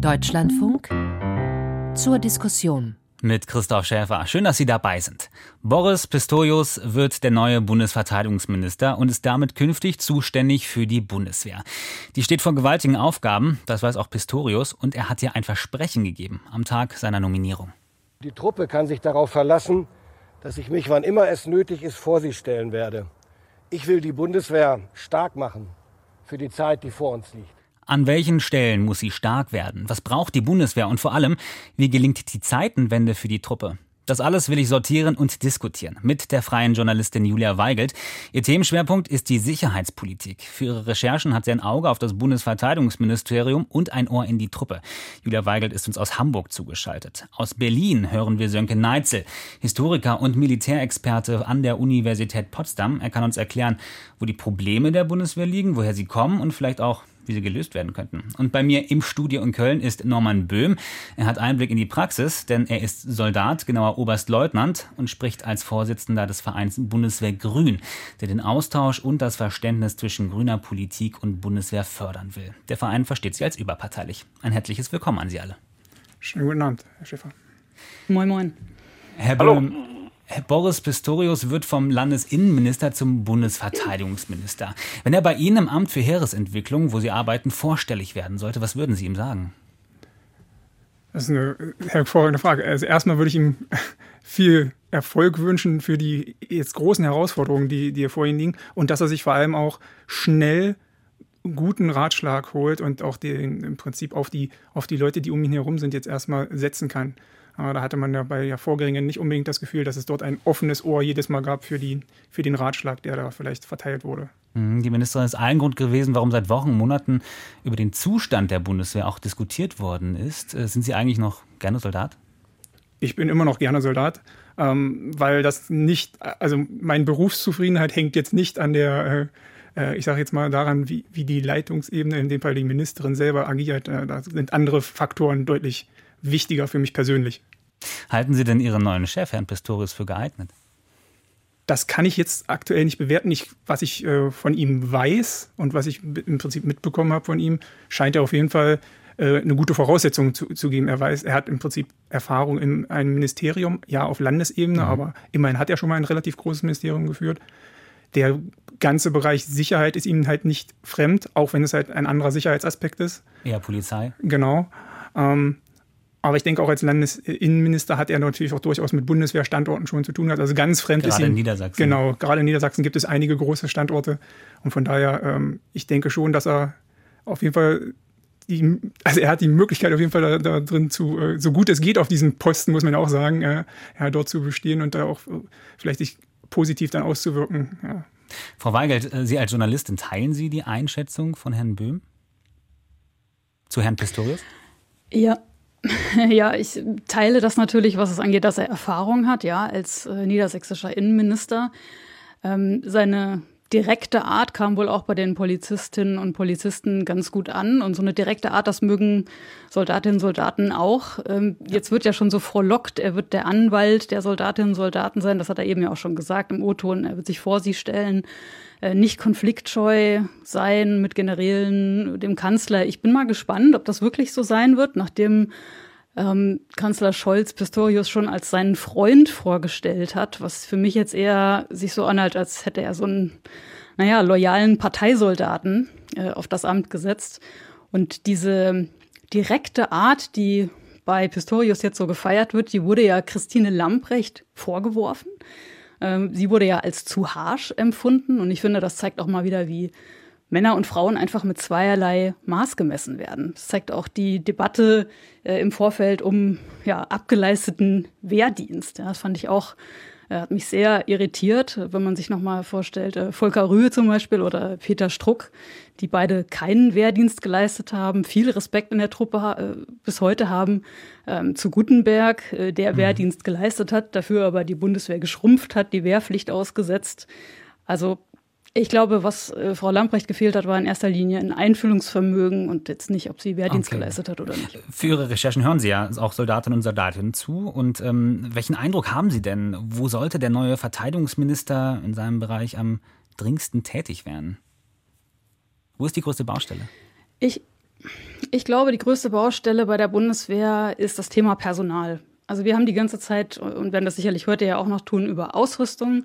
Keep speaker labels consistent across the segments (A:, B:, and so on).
A: Deutschlandfunk zur Diskussion.
B: Mit Christoph Schäfer. Schön, dass Sie dabei sind. Boris Pistorius wird der neue Bundesverteidigungsminister und ist damit künftig zuständig für die Bundeswehr. Die steht vor gewaltigen Aufgaben, das weiß auch Pistorius, und er hat ihr ein Versprechen gegeben am Tag seiner Nominierung.
C: Die Truppe kann sich darauf verlassen, dass ich mich, wann immer es nötig ist, vor sie stellen werde. Ich will die Bundeswehr stark machen für die Zeit, die vor uns liegt.
B: An welchen Stellen muss sie stark werden? Was braucht die Bundeswehr? Und vor allem, wie gelingt die Zeitenwende für die Truppe? Das alles will ich sortieren und diskutieren mit der freien Journalistin Julia Weigelt. Ihr Themenschwerpunkt ist die Sicherheitspolitik. Für ihre Recherchen hat sie ein Auge auf das Bundesverteidigungsministerium und ein Ohr in die Truppe. Julia Weigelt ist uns aus Hamburg zugeschaltet. Aus Berlin hören wir Sönke Neitzel, Historiker und Militärexperte an der Universität Potsdam. Er kann uns erklären, wo die Probleme der Bundeswehr liegen, woher sie kommen und vielleicht auch, wie sie gelöst werden könnten. Und bei mir im Studio in Köln ist Norman Böhm. Er hat Einblick in die Praxis, denn er ist Soldat, genauer Oberstleutnant und spricht als Vorsitzender des Vereins Bundeswehr Grün, der den Austausch und das Verständnis zwischen grüner Politik und Bundeswehr fördern will. Der Verein versteht sich als überparteilich. Ein herzliches Willkommen an Sie alle.
D: Schönen guten Abend, Herr Schäfer.
E: Moin, moin.
B: Herr Böhm, Herr Boris Pistorius wird vom Landesinnenminister zum Bundesverteidigungsminister. Wenn er bei Ihnen im Amt für Heeresentwicklung, wo Sie arbeiten, vorstellig werden sollte, was würden Sie ihm sagen?
D: Das ist eine hervorragende Frage. Also erstmal würde ich ihm viel Erfolg wünschen für die jetzt großen Herausforderungen, die, die vor ihm liegen und dass er sich vor allem auch schnell guten Ratschlag holt und auch den, im Prinzip auf die, auf die Leute, die um ihn herum sind, jetzt erstmal setzen kann. Aber da hatte man ja bei ja Vorgängern nicht unbedingt das Gefühl, dass es dort ein offenes Ohr jedes Mal gab für, die, für den Ratschlag, der da vielleicht verteilt wurde.
B: Mhm, Die Ministerin ist ein Grund gewesen, warum seit Wochen, Monaten über den Zustand der Bundeswehr auch diskutiert worden ist. Äh, Sind Sie eigentlich noch gerne Soldat?
D: Ich bin immer noch gerne Soldat, ähm, weil das nicht, also meine Berufszufriedenheit hängt jetzt nicht an der, äh, äh, ich sage jetzt mal daran, wie, wie die Leitungsebene, in dem Fall die Ministerin selber agiert. Da sind andere Faktoren deutlich wichtiger für mich persönlich.
B: Halten Sie denn Ihren neuen Chef, Herrn Pistorius, für geeignet?
D: Das kann ich jetzt aktuell nicht bewerten. Ich, was ich äh, von ihm weiß und was ich im Prinzip mitbekommen habe von ihm, scheint er auf jeden Fall äh, eine gute Voraussetzung zu, zu geben. Er weiß, er hat im Prinzip Erfahrung in einem Ministerium, ja auf Landesebene,
B: Mhm.
D: aber immerhin hat er schon mal ein relativ großes Ministerium geführt. Der ganze Bereich Sicherheit ist ihm halt nicht fremd, auch wenn es halt ein anderer Sicherheitsaspekt ist.
B: Eher Polizei?
D: Genau. Ähm, aber ich denke, auch als Landesinnenminister hat er natürlich auch durchaus mit Bundeswehrstandorten schon zu tun gehabt. Also ganz fremd ist
B: Gerade in Niedersachsen.
D: Genau, gerade in Niedersachsen gibt es einige große Standorte. Und von daher, ähm, ich denke schon, dass er auf jeden Fall, die, also er hat die Möglichkeit auf jeden Fall da, da drin zu, äh, so gut es geht auf diesem Posten, muss man auch sagen, äh, ja, dort zu bestehen und da auch äh, vielleicht sich positiv dann auszuwirken. Ja.
B: Frau Weigelt, äh, Sie als Journalistin, teilen Sie die Einschätzung von Herrn Böhm zu Herrn Pistorius?
E: Ja. Ja, ich teile das natürlich, was es angeht, dass er Erfahrung hat, ja, als äh, niedersächsischer Innenminister. Ähm, seine direkte Art kam wohl auch bei den Polizistinnen und Polizisten ganz gut an. Und so eine direkte Art, das mögen Soldatinnen und Soldaten auch. Ähm, jetzt wird ja schon so frohlockt, er wird der Anwalt der Soldatinnen und Soldaten sein. Das hat er eben ja auch schon gesagt im O-Ton. Er wird sich vor sie stellen, nicht konfliktscheu sein mit Generälen, dem Kanzler. Ich bin mal gespannt, ob das wirklich so sein wird, nachdem ähm, Kanzler Scholz Pistorius schon als seinen Freund vorgestellt hat, was für mich jetzt eher sich so anhört, als hätte er so einen, naja, loyalen Parteisoldaten äh, auf das Amt gesetzt. Und diese direkte Art, die bei Pistorius jetzt so gefeiert wird, die wurde ja Christine Lamprecht vorgeworfen. Ähm, sie wurde ja als zu harsch empfunden und ich finde, das zeigt auch mal wieder, wie Männer und Frauen einfach mit zweierlei Maß gemessen werden. Das zeigt auch die Debatte äh, im Vorfeld um ja, abgeleisteten Wehrdienst. Ja, das fand ich auch, hat mich sehr irritiert, wenn man sich nochmal vorstellt, äh, Volker Rühe zum Beispiel oder Peter Struck, die beide keinen Wehrdienst geleistet haben, viel Respekt in der Truppe äh, bis heute haben, ähm, zu Gutenberg, äh, der Wehrdienst geleistet hat, dafür aber die Bundeswehr geschrumpft hat, die Wehrpflicht ausgesetzt. Also ich glaube, was äh, Frau Lamprecht gefehlt hat, war in erster Linie ein Einfühlungsvermögen und jetzt nicht, ob sie Wehrdienst
B: Okay.
E: geleistet hat oder nicht.
B: Für Ihre Recherchen hören Sie ja auch Soldatinnen und Soldatinnen zu. Und ähm, welchen Eindruck haben Sie denn? Wo sollte der neue Verteidigungsminister in seinem Bereich am dringendsten tätig werden? Wo ist die größte Baustelle?
E: Ich, Ich glaube, die größte Baustelle bei der Bundeswehr ist das Thema Personal. Also wir haben die ganze Zeit, und werden das sicherlich heute ja auch noch tun, über Ausrüstung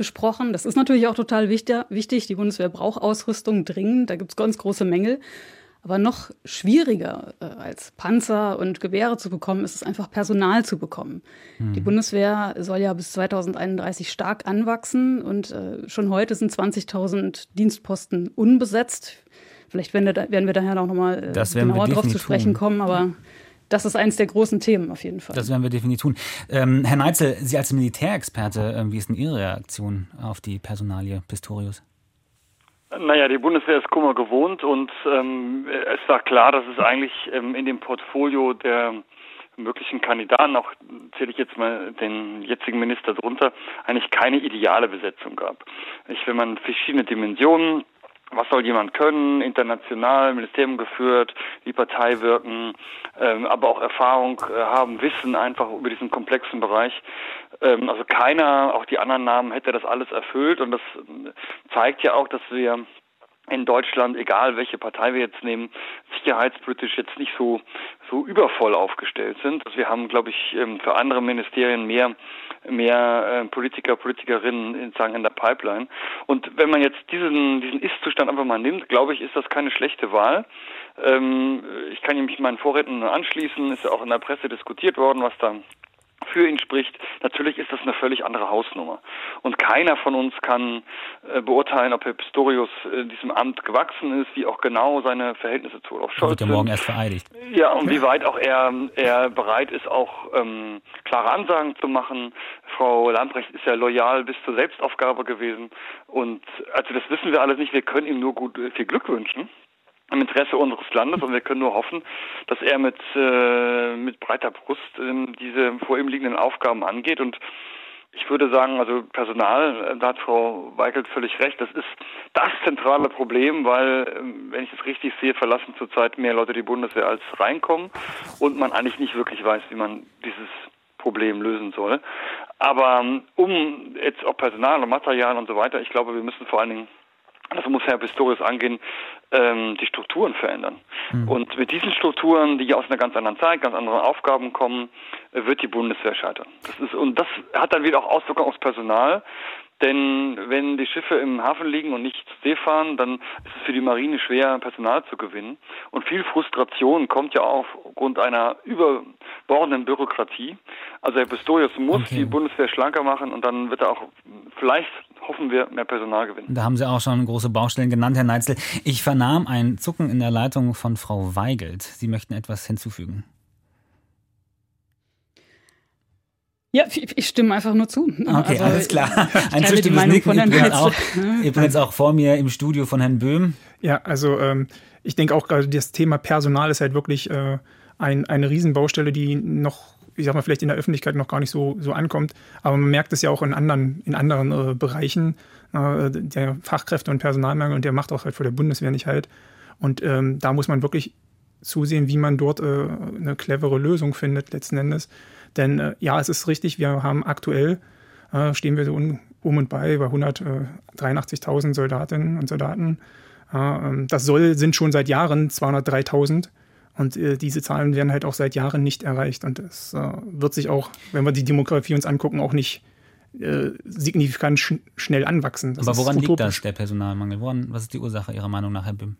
E: gesprochen. Das ist natürlich auch total wichtig. Die Bundeswehr braucht Ausrüstung dringend. Da gibt es ganz große Mängel. Aber noch schwieriger äh, als Panzer und Gewehre zu bekommen, ist es einfach Personal zu bekommen. Hm. Die Bundeswehr soll ja bis 2031 stark anwachsen und äh, schon heute sind 20.000 Dienstposten unbesetzt. Vielleicht werden wir, da, werden wir daher noch mal äh, genauer darauf zu sprechen tun. kommen, aber das ist eines der großen Themen auf jeden Fall.
B: Das werden wir definitiv tun. Ähm, Herr Neitzel, Sie als Militärexperte, äh, wie ist denn Ihre Reaktion auf die Personalie Pistorius?
F: Naja, die Bundeswehr ist Kummer gewohnt und ähm, es war klar, dass es eigentlich ähm, in dem Portfolio der möglichen Kandidaten, auch zähle ich jetzt mal den jetzigen Minister drunter, eigentlich keine ideale Besetzung gab. Ich, wenn man verschiedene Dimensionen was soll jemand können, international, Ministerium geführt, die Partei wirken, ähm, aber auch Erfahrung äh, haben, Wissen einfach über diesen komplexen Bereich. Ähm, also keiner, auch die anderen Namen, hätte das alles erfüllt und das äh, zeigt ja auch, dass wir in Deutschland, egal welche Partei wir jetzt nehmen, sicherheitspolitisch jetzt nicht so so übervoll aufgestellt sind. Also wir haben, glaube ich, ähm, für andere Ministerien mehr mehr äh, Politiker, Politikerinnen sagen in der Pipeline. Und wenn man jetzt diesen diesen Ist-Zustand einfach mal nimmt, glaube ich, ist das keine schlechte Wahl. Ähm, ich kann mich meinen Vorrednern anschließen. Ist ja auch in der Presse diskutiert worden, was da für ihn spricht, natürlich ist das eine völlig andere Hausnummer. Und keiner von uns kann äh, beurteilen, ob Herr Pistorius äh, diesem Amt gewachsen ist, wie auch genau seine Verhältnisse zu Olaf Scholz
B: sind. Wird morgen erst vereidigt.
F: Ja, und wie weit auch er, er bereit ist, auch ähm, klare Ansagen zu machen. Frau Lambrecht ist ja loyal bis zur Selbstaufgabe gewesen. Und also das wissen wir alles nicht. Wir können ihm nur gut äh, viel Glück wünschen im Interesse unseres Landes und wir können nur hoffen, dass er mit, äh, mit breiter Brust äh, diese vor ihm liegenden Aufgaben angeht und ich würde sagen, also Personal, äh, da hat Frau Weigelt völlig recht, das ist das zentrale Problem, weil, ähm, wenn ich es richtig sehe, verlassen zurzeit mehr Leute die Bundeswehr als reinkommen und man eigentlich nicht wirklich weiß, wie man dieses Problem lösen soll. Aber ähm, um jetzt auch Personal und Material und so weiter, ich glaube, wir müssen vor allen Dingen das muss Herr Pistorius angehen, ähm, die Strukturen verändern. Mhm. Und mit diesen Strukturen, die aus einer ganz anderen Zeit, ganz anderen Aufgaben kommen, wird die Bundeswehr scheitern. Das ist, und das hat dann wieder auch Auswirkungen aufs Personal. Denn wenn die Schiffe im Hafen liegen und nicht zu See fahren, dann ist es für die Marine schwer, Personal zu gewinnen. Und viel Frustration kommt ja auch aufgrund einer überbordenden Bürokratie. Also Herr Pistorius muss okay. die Bundeswehr schlanker machen und dann wird er auch vielleicht hoffen wir, mehr Personal gewinnen.
B: Da haben Sie auch schon große Baustellen genannt, Herr Neitzel. Ich vernahm ein Zucken in der Leitung von Frau Weigelt. Sie möchten etwas hinzufügen.
E: Ja, ich stimme einfach nur zu.
B: Okay, also, alles klar. Ein zustimmendes Nicken übrigens auch, übrigens auch vor mir im Studio von Herrn Böhm.
D: Ja, also ähm, ich denke auch gerade das Thema Personal ist halt wirklich äh, ein, eine Riesenbaustelle, die noch, ich sag mal, vielleicht in der Öffentlichkeit noch gar nicht so, so ankommt. Aber man merkt es ja auch in anderen, in anderen äh, Bereichen, äh, der Fachkräfte- und Personalmangel und der macht auch halt vor der Bundeswehr nicht halt. Und ähm, da muss man wirklich zusehen, wie man dort äh, eine clevere Lösung findet, letzten Endes. Denn äh, ja, es ist richtig, wir haben aktuell, äh, stehen wir so um, um und bei bei 183.000 Soldatinnen und Soldaten. Ähm, das soll, sind schon seit Jahren 203.000. Und äh, diese Zahlen werden halt auch seit Jahren nicht erreicht. Und es äh, wird sich auch, wenn wir die Demografie uns angucken, auch nicht äh, signifikant sch schnell anwachsen.
B: Das Aber woran liegt das, der Personalmangel? Woran, was ist die Ursache Ihrer Meinung nach, Herr Bim?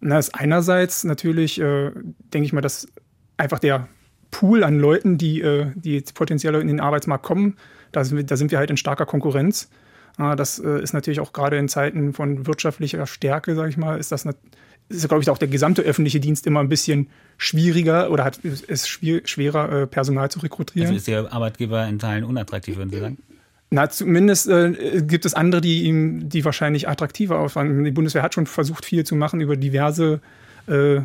D: Na, ist einerseits natürlich, äh, denke ich mal, dass einfach der Pool an Leuten, die, äh, die potenziell in den Arbeitsmarkt kommen. Da sind wir, da sind wir halt in starker Konkurrenz. Äh, das äh, ist natürlich auch gerade in Zeiten von wirtschaftlicher Stärke, sage ich mal, ist das, eine, ist, glaube ich, auch der gesamte öffentliche Dienst immer ein bisschen schwieriger oder hat es schwer, schwerer, Personal zu rekrutieren. Also
B: ist der Arbeitgeber in Teilen unattraktiv, würden Sie sagen?
D: Na, zumindest äh, gibt es andere, die ihm, die wahrscheinlich attraktiver auffallen. Die Bundeswehr hat schon versucht, viel zu machen über diverse äh,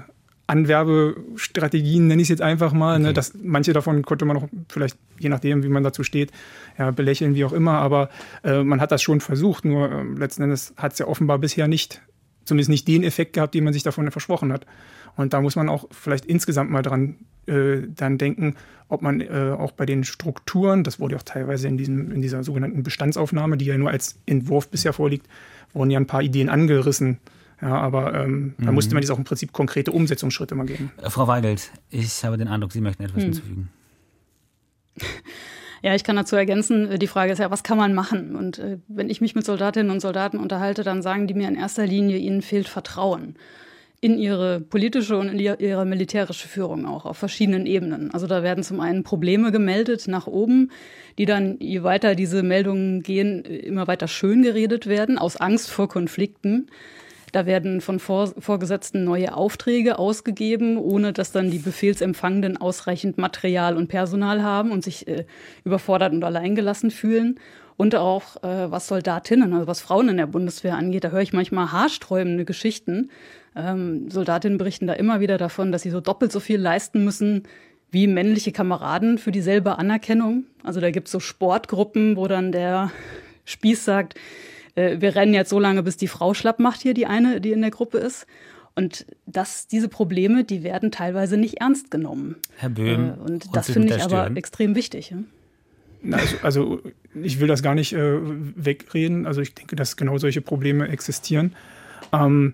D: Anwerbestrategien, nenne ich es jetzt einfach mal. Okay. Ne? Das, manche davon konnte man auch vielleicht, je nachdem, wie man dazu steht, ja, belächeln, wie auch immer. Aber äh, man hat das schon versucht. Nur äh, letzten Endes hat es ja offenbar bisher nicht, zumindest nicht den Effekt gehabt, den man sich davon versprochen hat. Und da muss man auch vielleicht insgesamt mal dran äh, dann denken, ob man äh, auch bei den Strukturen, das wurde auch teilweise in, diesem, in dieser sogenannten Bestandsaufnahme, die ja nur als Entwurf bisher vorliegt, wurden ja ein paar Ideen angerissen Ja, aber ähm, mhm. da musste man jetzt auch im Prinzip konkrete Umsetzungsschritte mal geben.
B: Äh, Frau Weigelt, ich habe den Eindruck, Sie möchten etwas hm. hinzufügen.
E: Ja, ich kann dazu ergänzen, äh, die Frage ist ja, was kann man machen? Und äh, wenn ich mich mit Soldatinnen und Soldaten unterhalte, dann sagen die mir in erster Linie, ihnen fehlt Vertrauen in ihre politische und in ihre militärische Führung auch auf verschiedenen Ebenen. Also da werden zum einen Probleme gemeldet nach oben, die dann, je weiter diese Meldungen gehen, immer weiter schön geredet werden, aus Angst vor Konflikten. Da werden von Vor Vorgesetzten neue Aufträge ausgegeben, ohne dass dann die Befehlsempfangenden ausreichend Material und Personal haben und sich äh, überfordert und alleingelassen fühlen. Und auch äh, was Soldatinnen, also was Frauen in der Bundeswehr angeht, da höre ich manchmal haarsträubende Geschichten. Ähm, Soldatinnen berichten da immer wieder davon, dass sie so doppelt so viel leisten müssen wie männliche Kameraden für dieselbe Anerkennung. Also da gibt es so Sportgruppen, wo dann der Spieß sagt, äh, wir rennen jetzt so lange, bis die Frau schlapp macht hier, die eine, die in der Gruppe ist. Und das, diese Probleme, die werden teilweise nicht ernst genommen.
B: Herr Böhm.
E: Äh, und das finde ich aber extrem wichtig. Ja?
D: Also, also, ich will das gar nicht äh, wegreden. Also ich denke, dass genau solche Probleme existieren. Ähm,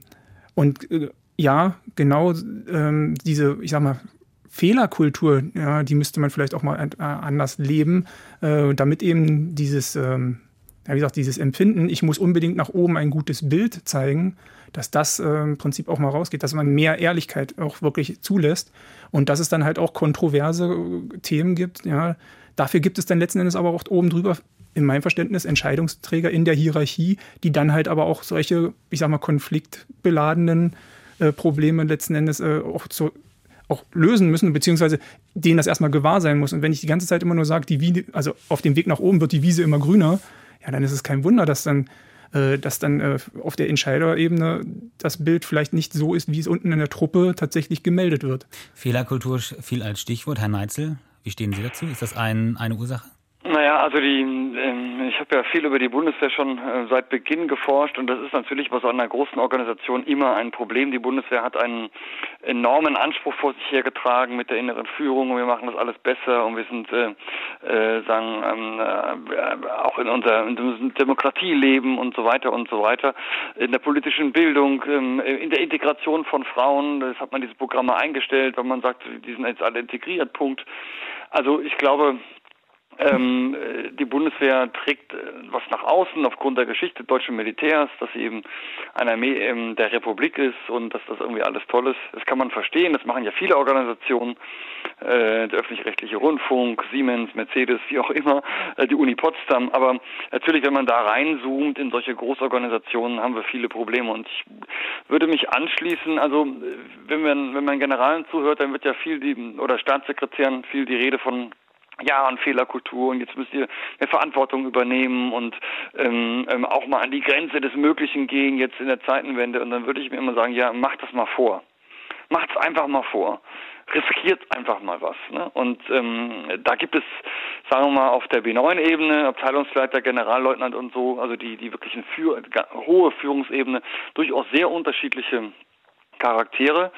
D: und äh, ja, genau ähm, diese, ich sag mal, Fehlerkultur, ja, die müsste man vielleicht auch mal äh, anders leben, äh, damit eben dieses, ähm, ja, wie gesagt, dieses Empfinden, ich muss unbedingt nach oben ein gutes Bild zeigen, dass das äh, im Prinzip auch mal rausgeht, dass man mehr Ehrlichkeit auch wirklich zulässt und dass es dann halt auch kontroverse äh, Themen gibt, ja, Dafür gibt es dann letzten Endes aber auch oben drüber, in meinem Verständnis, Entscheidungsträger in der Hierarchie, die dann halt aber auch solche, ich sag mal, konfliktbeladenen äh, Probleme letzten Endes äh, auch, zu, auch lösen müssen, beziehungsweise denen das erstmal gewahr sein muss. Und wenn ich die ganze Zeit immer nur sage, die Wiese, also auf dem Weg nach oben wird die Wiese immer grüner, ja, dann ist es kein Wunder, dass dann äh, dass dann äh, auf der Entscheiderebene das Bild vielleicht nicht so ist, wie es unten in der Truppe tatsächlich gemeldet wird.
B: Fehlerkultur fiel als Stichwort. Herr Neitzel, wie stehen Sie dazu? Ist das ein, eine Ursache?
F: Naja, also die, ähm, ich habe ja viel über die Bundeswehr schon äh, seit Beginn geforscht und das ist natürlich bei so einer großen Organisation immer ein Problem. Die Bundeswehr hat einen enormen Anspruch vor sich hergetragen mit der inneren Führung und wir machen das alles besser und wir sind, äh, äh, sagen, ähm, äh, auch in unserer in Demokratie leben und so weiter und so weiter, in der politischen Bildung, ähm, in der Integration von Frauen. Das hat man diese Programme eingestellt, weil man sagt, die sind jetzt alle integriert, Punkt. Also ich glaube, ähm, äh, die Bundeswehr trägt äh, was nach außen aufgrund der Geschichte deutschen Militärs, dass sie eben eine Armee ähm, der Republik ist und dass das irgendwie alles toll ist. Das kann man verstehen, das machen ja viele Organisationen, äh, der öffentlich-rechtliche Rundfunk, Siemens, Mercedes, wie auch immer, äh, die Uni Potsdam. Aber natürlich, wenn man da reinzoomt in solche Großorganisationen, haben wir viele Probleme. Und ich würde mich anschließen, also wenn man, wenn man Generalen zuhört, dann wird ja viel die, oder Staatssekretären viel die Rede von ja, und Fehlerkultur und jetzt müsst ihr eine Verantwortung übernehmen und ähm, ähm, auch mal an die Grenze des Möglichen gehen jetzt in der Zeitenwende und dann würde ich mir immer sagen, ja, macht das mal vor. Macht's einfach mal vor. Riskiert einfach mal was. Ne? Und ähm, da gibt es, sagen wir mal, auf der B9-Ebene, Abteilungsleiter, Generalleutnant und so, also die, die wirklich eine Führ hohe Führungsebene, durchaus sehr unterschiedliche Charaktere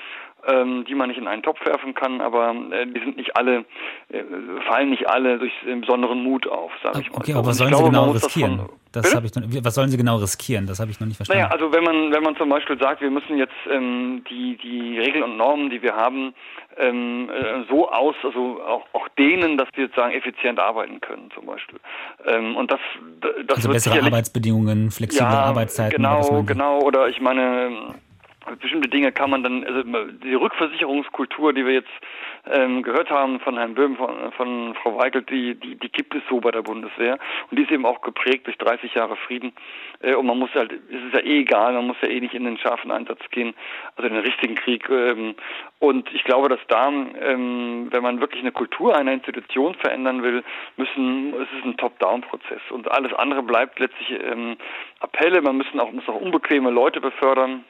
F: die man nicht in einen Topf werfen kann, aber äh, die sind nicht alle, äh, fallen nicht alle durch besonderen Mut auf, sage ich mal.
B: Okay, aber was sollen glaube, sie genau riskieren? Das, das habe ich noch, was sollen sie genau riskieren? Das habe ich noch nicht verstanden.
F: Naja, also wenn man wenn man zum Beispiel sagt, wir müssen jetzt ähm, die die Regeln und Normen, die wir haben, ähm, äh, so aus, also auch, auch denen, dass wir sozusagen effizient arbeiten können, zum Beispiel. Ähm, und das, das
B: also bessere Arbeitsbedingungen, flexible
F: ja,
B: Arbeitszeiten.
F: Genau, genau. Oder ich meine bestimmte Dinge kann man dann, also die Rückversicherungskultur, die wir jetzt ähm, gehört haben von Herrn Böhm, von, von Frau Weigel, die, die, die gibt es so bei der Bundeswehr. Und die ist eben auch geprägt durch 30 Jahre Frieden. Äh, und man muss halt, es ist ja eh egal, man muss ja eh nicht in den scharfen Einsatz gehen, also in den richtigen Krieg ähm, und ich glaube, dass da, ähm, wenn man wirklich eine Kultur einer Institution verändern will, müssen, es ist ein Top-Down-Prozess. Und alles andere bleibt letztlich ähm, Appelle, man müssen auch, muss auch unbequeme Leute befördern,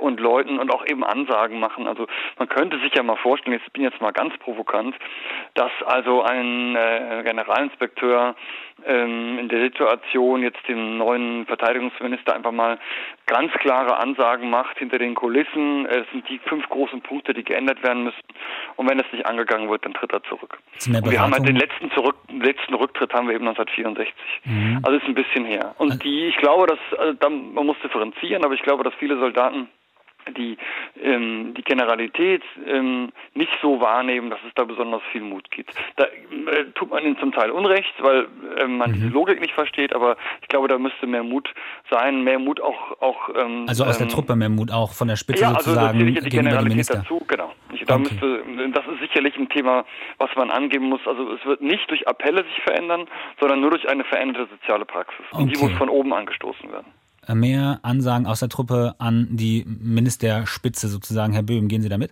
F: und Leuten und auch eben Ansagen machen. Also man könnte sich ja mal vorstellen, jetzt bin ich jetzt mal ganz provokant, dass also ein äh, Generalinspekteur ähm, in der Situation jetzt dem neuen Verteidigungsminister einfach mal ganz klare Ansagen macht hinter den Kulissen. Es sind die fünf großen Punkte, die geändert werden müssen. und wenn es nicht angegangen wird, dann tritt er zurück. Und wir haben halt den letzten, zurück, letzten Rücktritt haben wir eben 1964. Mhm. Also ist ein bisschen her. Und die, ich glaube, dass also, man muss differenzieren, aber ich glaube, dass viele Soldaten die ähm, die Generalität ähm, nicht so wahrnehmen, dass es da besonders viel Mut gibt. Da äh, tut man ihnen zum Teil Unrecht, weil äh, man mhm. diese Logik nicht versteht, aber ich glaube, da müsste mehr Mut sein, mehr Mut auch auch
B: ähm, also aus der ähm, Truppe mehr Mut auch von der Spitze
F: ja,
B: sozusagen
F: also die Generalität dazu, genau. Ich, da okay. müsste das ist sicherlich ein Thema, was man angeben muss. Also es wird nicht durch Appelle sich verändern, sondern nur durch eine veränderte soziale Praxis. Und okay. die muss von oben angestoßen werden
B: mehr Ansagen aus der Truppe an die Ministerspitze sozusagen. Herr Böhm, gehen Sie damit?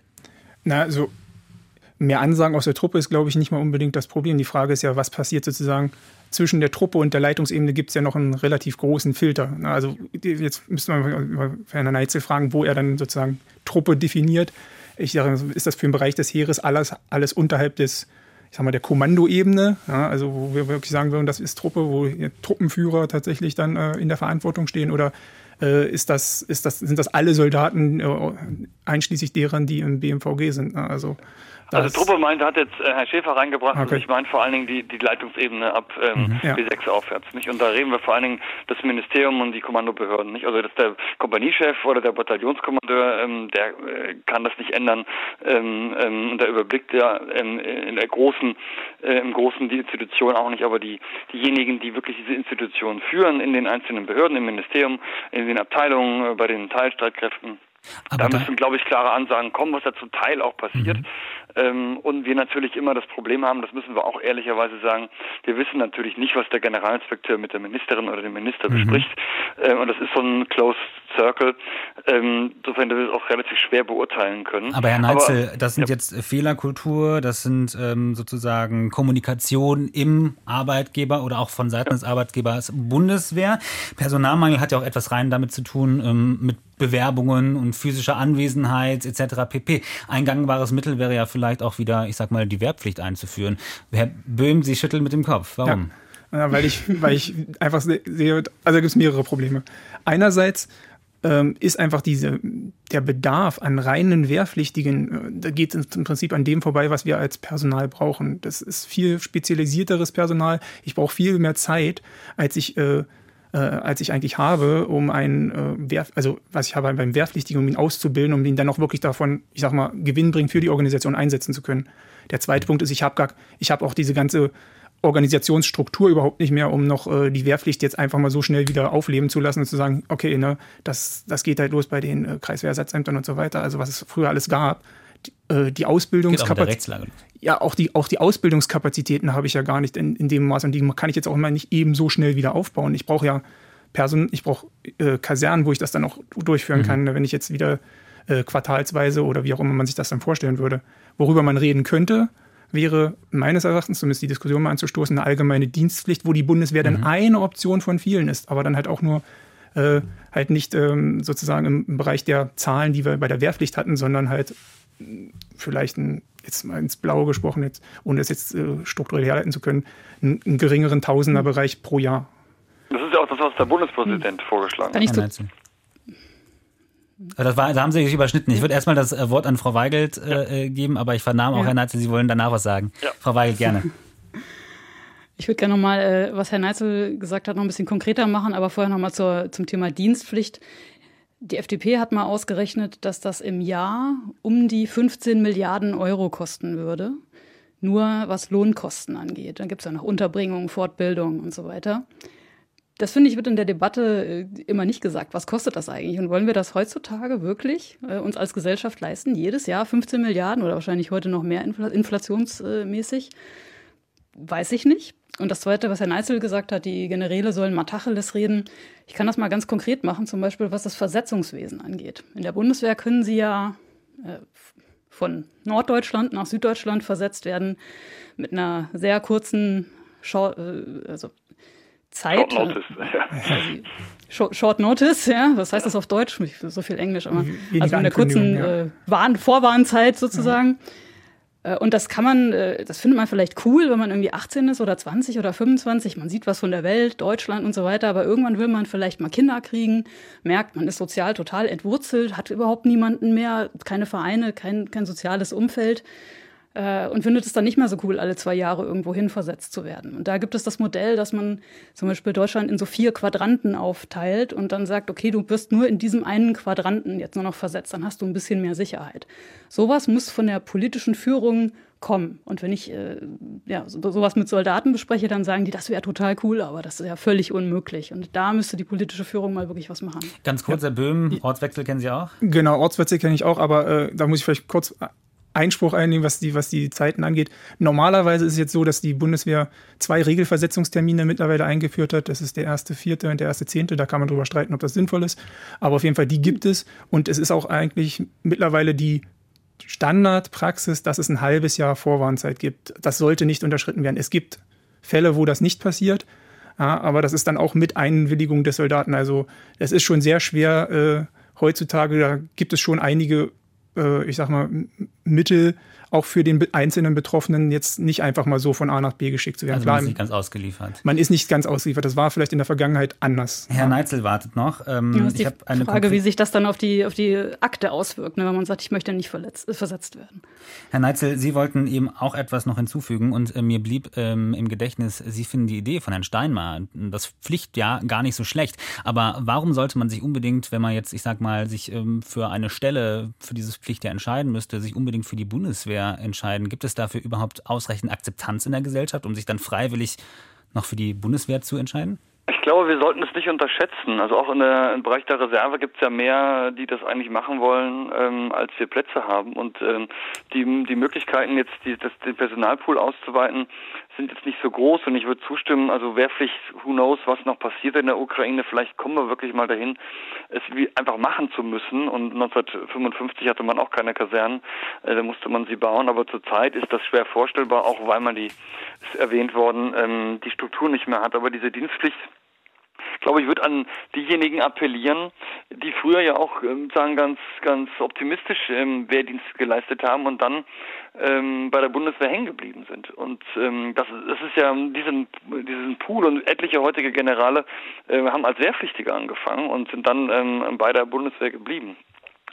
D: Na, also mehr Ansagen aus der Truppe ist, glaube ich, nicht mal unbedingt das Problem. Die Frage ist ja, was passiert sozusagen zwischen der Truppe und der Leitungsebene gibt es ja noch einen relativ großen Filter. Also jetzt müsste man Herrn Neitzel fragen, wo er dann sozusagen Truppe definiert. Ich sage, ist das für den Bereich des Heeres alles, alles unterhalb des sag mal, der Kommandoebene, ja, also wo wir wirklich sagen würden, das ist Truppe, wo Truppenführer tatsächlich dann äh, in der Verantwortung stehen oder äh, ist das, ist das, sind das alle Soldaten, äh, einschließlich deren, die im BMVG sind. Ne? Also
F: also Truppe meint, hat jetzt äh, Herr Schäfer reingebracht, okay. also ich meine vor allen Dingen die, die Leitungsebene ab ähm, mhm, ja. B6 aufwärts. Nicht? Und da reden wir vor allen Dingen das Ministerium und die Kommandobehörden. Nicht? Also dass der Kompaniechef oder der Bataillonskommandeur, ähm, der äh, kann das nicht ändern. Ähm, ähm, und der überblickt ja ähm, in der großen, äh, im Großen die Institution auch nicht, aber die diejenigen, die wirklich diese Institution führen in den einzelnen Behörden, im Ministerium, in den Abteilungen, äh, bei den Teilstreitkräften. Aber da müssen, glaube ich, klare Ansagen kommen, was ja zum Teil auch passiert. Mhm. Ähm, und wir natürlich immer das Problem haben, das müssen wir auch ehrlicherweise sagen, wir wissen natürlich nicht, was der Generalinspekteur mit der Ministerin oder dem Minister mhm. bespricht. Äh, und das ist so ein Closed Circle. Ähm, insofern wir es auch relativ schwer beurteilen können.
B: Aber Herr Neitzel, Aber, das sind ja. jetzt Fehlerkultur, das sind ähm, sozusagen Kommunikation im Arbeitgeber oder auch von Seiten ja. des Arbeitgebers Bundeswehr. Personalmangel hat ja auch etwas rein damit zu tun, ähm, mit Bewerbungen und physischer Anwesenheit etc. pp. Ein gangbares Mittel wäre ja vielleicht auch wieder, ich sag mal, die Wehrpflicht einzuführen. Herr Böhm, Sie schütteln mit dem Kopf. Warum?
D: Ja. ja weil ich, weil ich einfach sehe, also gibt es mehrere Probleme. Einerseits ähm, ist einfach diese, der Bedarf an reinen Wehrpflichtigen, äh, da geht es im Prinzip an dem vorbei, was wir als Personal brauchen. Das ist viel spezialisierteres Personal. Ich brauche viel mehr Zeit, als ich äh, äh, als ich eigentlich habe, um einen äh, Wehr, also was ich habe beim Wehrpflichtigen, um ihn auszubilden, um ihn dann auch wirklich davon, ich sag mal, gewinnbringend für die Organisation einsetzen zu können. Der zweite Punkt ist, ich habe gar, ich habe auch diese ganze Organisationsstruktur überhaupt nicht mehr, um noch äh, die Wehrpflicht jetzt einfach mal so schnell wieder aufleben zu lassen und zu sagen, okay, ne, das, das geht halt los bei den äh, Kreiswehrersatzämtern und so weiter, also was es früher alles gab. Die, äh, die Ausbildungskapazitäten. Ja, auch die, auch die Ausbildungskapazitäten habe ich ja gar nicht in, in dem Maß und die kann ich jetzt auch immer nicht eben so schnell wieder aufbauen. Ich brauche ja Person, ich brauche äh, Kasernen, wo ich das dann auch durchführen mhm. kann, wenn ich jetzt wieder äh, quartalsweise oder wie auch immer man sich das dann vorstellen würde. Worüber man reden könnte, wäre meines Erachtens, zumindest die Diskussion mal anzustoßen, eine allgemeine Dienstpflicht, wo die Bundeswehr mhm. dann eine Option von vielen ist, aber dann halt auch nur äh, halt nicht ähm, sozusagen im Bereich der Zahlen, die wir bei der Wehrpflicht hatten, sondern halt vielleicht ein, jetzt mal ins Blaue gesprochen, jetzt, ohne es jetzt äh, strukturell herleiten zu können, einen, einen geringeren Tausenderbereich pro Jahr.
F: Das ist ja auch das, was der Bundespräsident hm. vorgeschlagen hat.
B: Das war, da haben Sie sich überschnitten. Ich würde erstmal das äh, Wort an Frau Weigelt äh, äh, geben, aber ich vernahm auch, ja. Herr Neitzel, Sie wollen danach was sagen. Ja. Frau Weigelt, gerne.
E: Ich würde gerne nochmal, äh, was Herr Neitzel gesagt hat, noch ein bisschen konkreter machen, aber vorher nochmal zum Thema Dienstpflicht. Die FDP hat mal ausgerechnet, dass das im Jahr um die 15 Milliarden Euro kosten würde. Nur was Lohnkosten angeht. Dann gibt es ja noch Unterbringung, Fortbildung und so weiter. Das finde ich wird in der Debatte äh, immer nicht gesagt. Was kostet das eigentlich? Und wollen wir das heutzutage wirklich äh, uns als Gesellschaft leisten? Jedes Jahr 15 Milliarden oder wahrscheinlich heute noch mehr inflationsmäßig? Weiß ich nicht. Und das Zweite, was Herr Neitzel gesagt hat, die Generäle sollen mal Tacheles reden. Ich kann das mal ganz konkret machen, zum Beispiel was das Versetzungswesen angeht. In der Bundeswehr können Sie ja äh, von Norddeutschland nach Süddeutschland versetzt werden mit einer sehr kurzen Schau äh, also Zeit. Short Notice. Ja. Short, Notice, ja. Was heißt das auf Deutsch? So viel Englisch, aber also in der kurzen ja. äh, Warn Vorwarnzeit sozusagen. Ja. Äh, und das kann man, äh, das findet man vielleicht cool, wenn man irgendwie 18 ist oder 20 oder 25. Man sieht was von der Welt, Deutschland und so weiter. Aber irgendwann will man vielleicht mal Kinder kriegen, merkt, man ist sozial total entwurzelt, hat überhaupt niemanden mehr, keine Vereine, kein, kein soziales Umfeld. Äh, und findet es dann nicht mehr so cool, alle zwei Jahre irgendwo hin versetzt zu werden. Und da gibt es das Modell, dass man zum Beispiel Deutschland in so vier Quadranten aufteilt und dann sagt, okay, du wirst nur in diesem einen Quadranten jetzt nur noch versetzt, dann hast du ein bisschen mehr Sicherheit. Sowas muss von der politischen Führung kommen. Und wenn ich äh, ja, so, sowas mit Soldaten bespreche, dann sagen die, das wäre total cool, aber das ist ja völlig unmöglich. Und da müsste die politische Führung mal wirklich was machen.
B: Ganz kurz, Herr Böhm, Ortswechsel kennen Sie auch?
D: Genau, Ortswechsel kenne ich auch, aber äh, da muss ich vielleicht kurz Einspruch einnehmen, was die, was die Zeiten angeht. Normalerweise ist es jetzt so, dass die Bundeswehr zwei Regelversetzungstermine mittlerweile eingeführt hat. Das ist der erste Vierte und der erste Zehnte. Da kann man drüber streiten, ob das sinnvoll ist. Aber auf jeden Fall, die gibt es. Und es ist auch eigentlich mittlerweile die Standardpraxis, dass es ein halbes Jahr Vorwarnzeit gibt. Das sollte nicht unterschritten werden. Es gibt Fälle, wo das nicht passiert. Ja, aber das ist dann auch mit Einwilligung des Soldaten. Also es ist schon sehr schwer äh, heutzutage. Da gibt es schon einige äh, ich sag mal, Mittel auch für den einzelnen Betroffenen jetzt nicht einfach mal so von A nach B geschickt zu werden.
B: Also man ist nicht ganz ausgeliefert.
D: Man ist nicht ganz ausgeliefert. Das war vielleicht in der Vergangenheit anders.
B: Herr Neitzel wartet noch.
E: Ähm, ja, ist die eine Frage, wie sich das dann auf die, auf die Akte auswirkt, ne, wenn man sagt, ich möchte nicht verletzt, versetzt werden.
B: Herr Neitzel, Sie wollten eben auch etwas noch hinzufügen und äh, mir blieb ähm, im Gedächtnis, Sie finden die Idee von Herrn Steinmeier, das Pflichtjahr, gar nicht so schlecht. Aber warum sollte man sich unbedingt, wenn man jetzt, ich sag mal, sich ähm, für eine Stelle für dieses Pflichtjahr entscheiden müsste, sich unbedingt für die Bundeswehr Bundeswehr entscheiden. Gibt es dafür überhaupt ausreichend Akzeptanz in der Gesellschaft, um sich dann freiwillig noch für die Bundeswehr zu entscheiden?
F: Ich glaube, wir sollten es nicht unterschätzen. Also auch in der, im Bereich der Reserve gibt es ja mehr, die das eigentlich machen wollen, ähm, als wir Plätze haben. Und ähm, die, die Möglichkeiten jetzt, die, das, den Personalpool auszuweiten, sind jetzt nicht so groß. Und ich würde zustimmen, also Wehrpflicht, who knows, was noch passiert in der Ukraine. Vielleicht kommen wir wirklich mal dahin, es einfach machen zu müssen. Und 1955 hatte man auch keine Kasernen, äh, da musste man sie bauen. Aber zurzeit ist das schwer vorstellbar, auch weil man die, ist erwähnt worden, ähm, die Struktur nicht mehr hat. Aber diese Dienstpflicht, glaube ich, würde an diejenigen appellieren, die früher ja auch ähm, sagen ganz ganz optimistisch ähm, Wehrdienst geleistet haben und dann ähm, bei der Bundeswehr hängen geblieben sind. Und ähm, das, das ist ja diesen diesen Pool und etliche heutige Generale äh, haben als Wehrpflichtige angefangen und sind dann ähm, bei der Bundeswehr geblieben.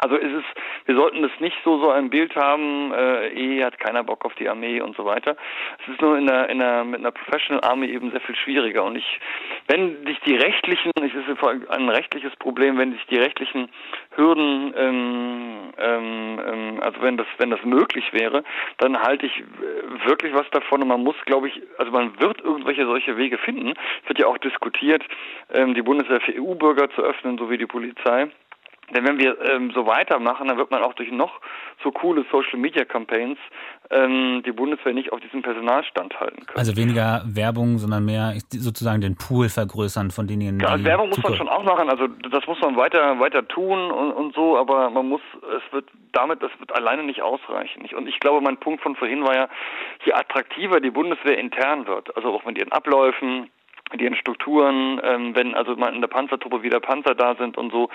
F: Also ist es, wir sollten es nicht so so ein Bild haben, äh, eh hat keiner Bock auf die Armee und so weiter. Es ist nur in der, in der, mit einer Professional Army eben sehr viel schwieriger. Und ich, wenn sich die rechtlichen, es ist ein rechtliches Problem, wenn sich die rechtlichen Hürden, ähm, ähm, ähm, also wenn das, wenn das möglich wäre, dann halte ich äh, wirklich was davon. Und man muss, glaube ich, also man wird irgendwelche solche Wege finden. Es wird ja auch diskutiert, ähm, die Bundeswehr für EU-Bürger zu öffnen, so wie die Polizei. Denn wenn wir ähm, so weitermachen, dann wird man auch durch noch so coole Social Media Campaigns ähm, die Bundeswehr nicht auf diesem Personalstand halten können.
B: Also weniger Werbung, sondern mehr sozusagen den Pool vergrößern von denen.
F: Ja, also Werbung muss man schon auch machen. Also das muss man weiter weiter tun und, und so, aber man muss, es wird damit, das wird alleine nicht ausreichen. Und ich glaube, mein Punkt von vorhin war ja, je attraktiver die Bundeswehr intern wird, also auch mit ihren Abläufen, mit ihren Strukturen, ähm, wenn also mal in der Panzertruppe wieder Panzer da sind und so,